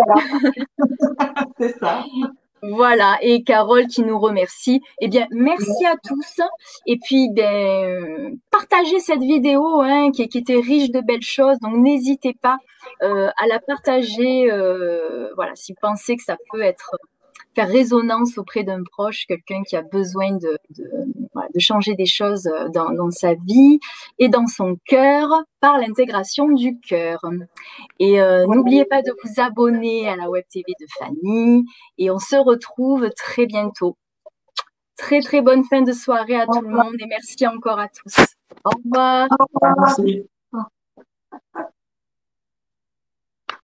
[laughs] C'est ça. Voilà, et Carole qui nous remercie. Eh bien, merci à tous. Et puis, ben, partagez cette vidéo hein, qui, était riche de belles choses. Donc, n'hésitez pas euh, à la partager. Euh, voilà, si vous pensez que ça peut être faire résonance auprès d'un proche, quelqu'un qui a besoin de, de, de, changer des choses dans, dans, sa vie et dans son cœur par l'intégration du cœur. Et euh, n'oubliez pas de vous abonner à la Web TV de Fanny et on se retrouve très bientôt. Très très bonne fin de soirée à tout le monde et merci encore à tous. Au revoir. Au revoir. Merci.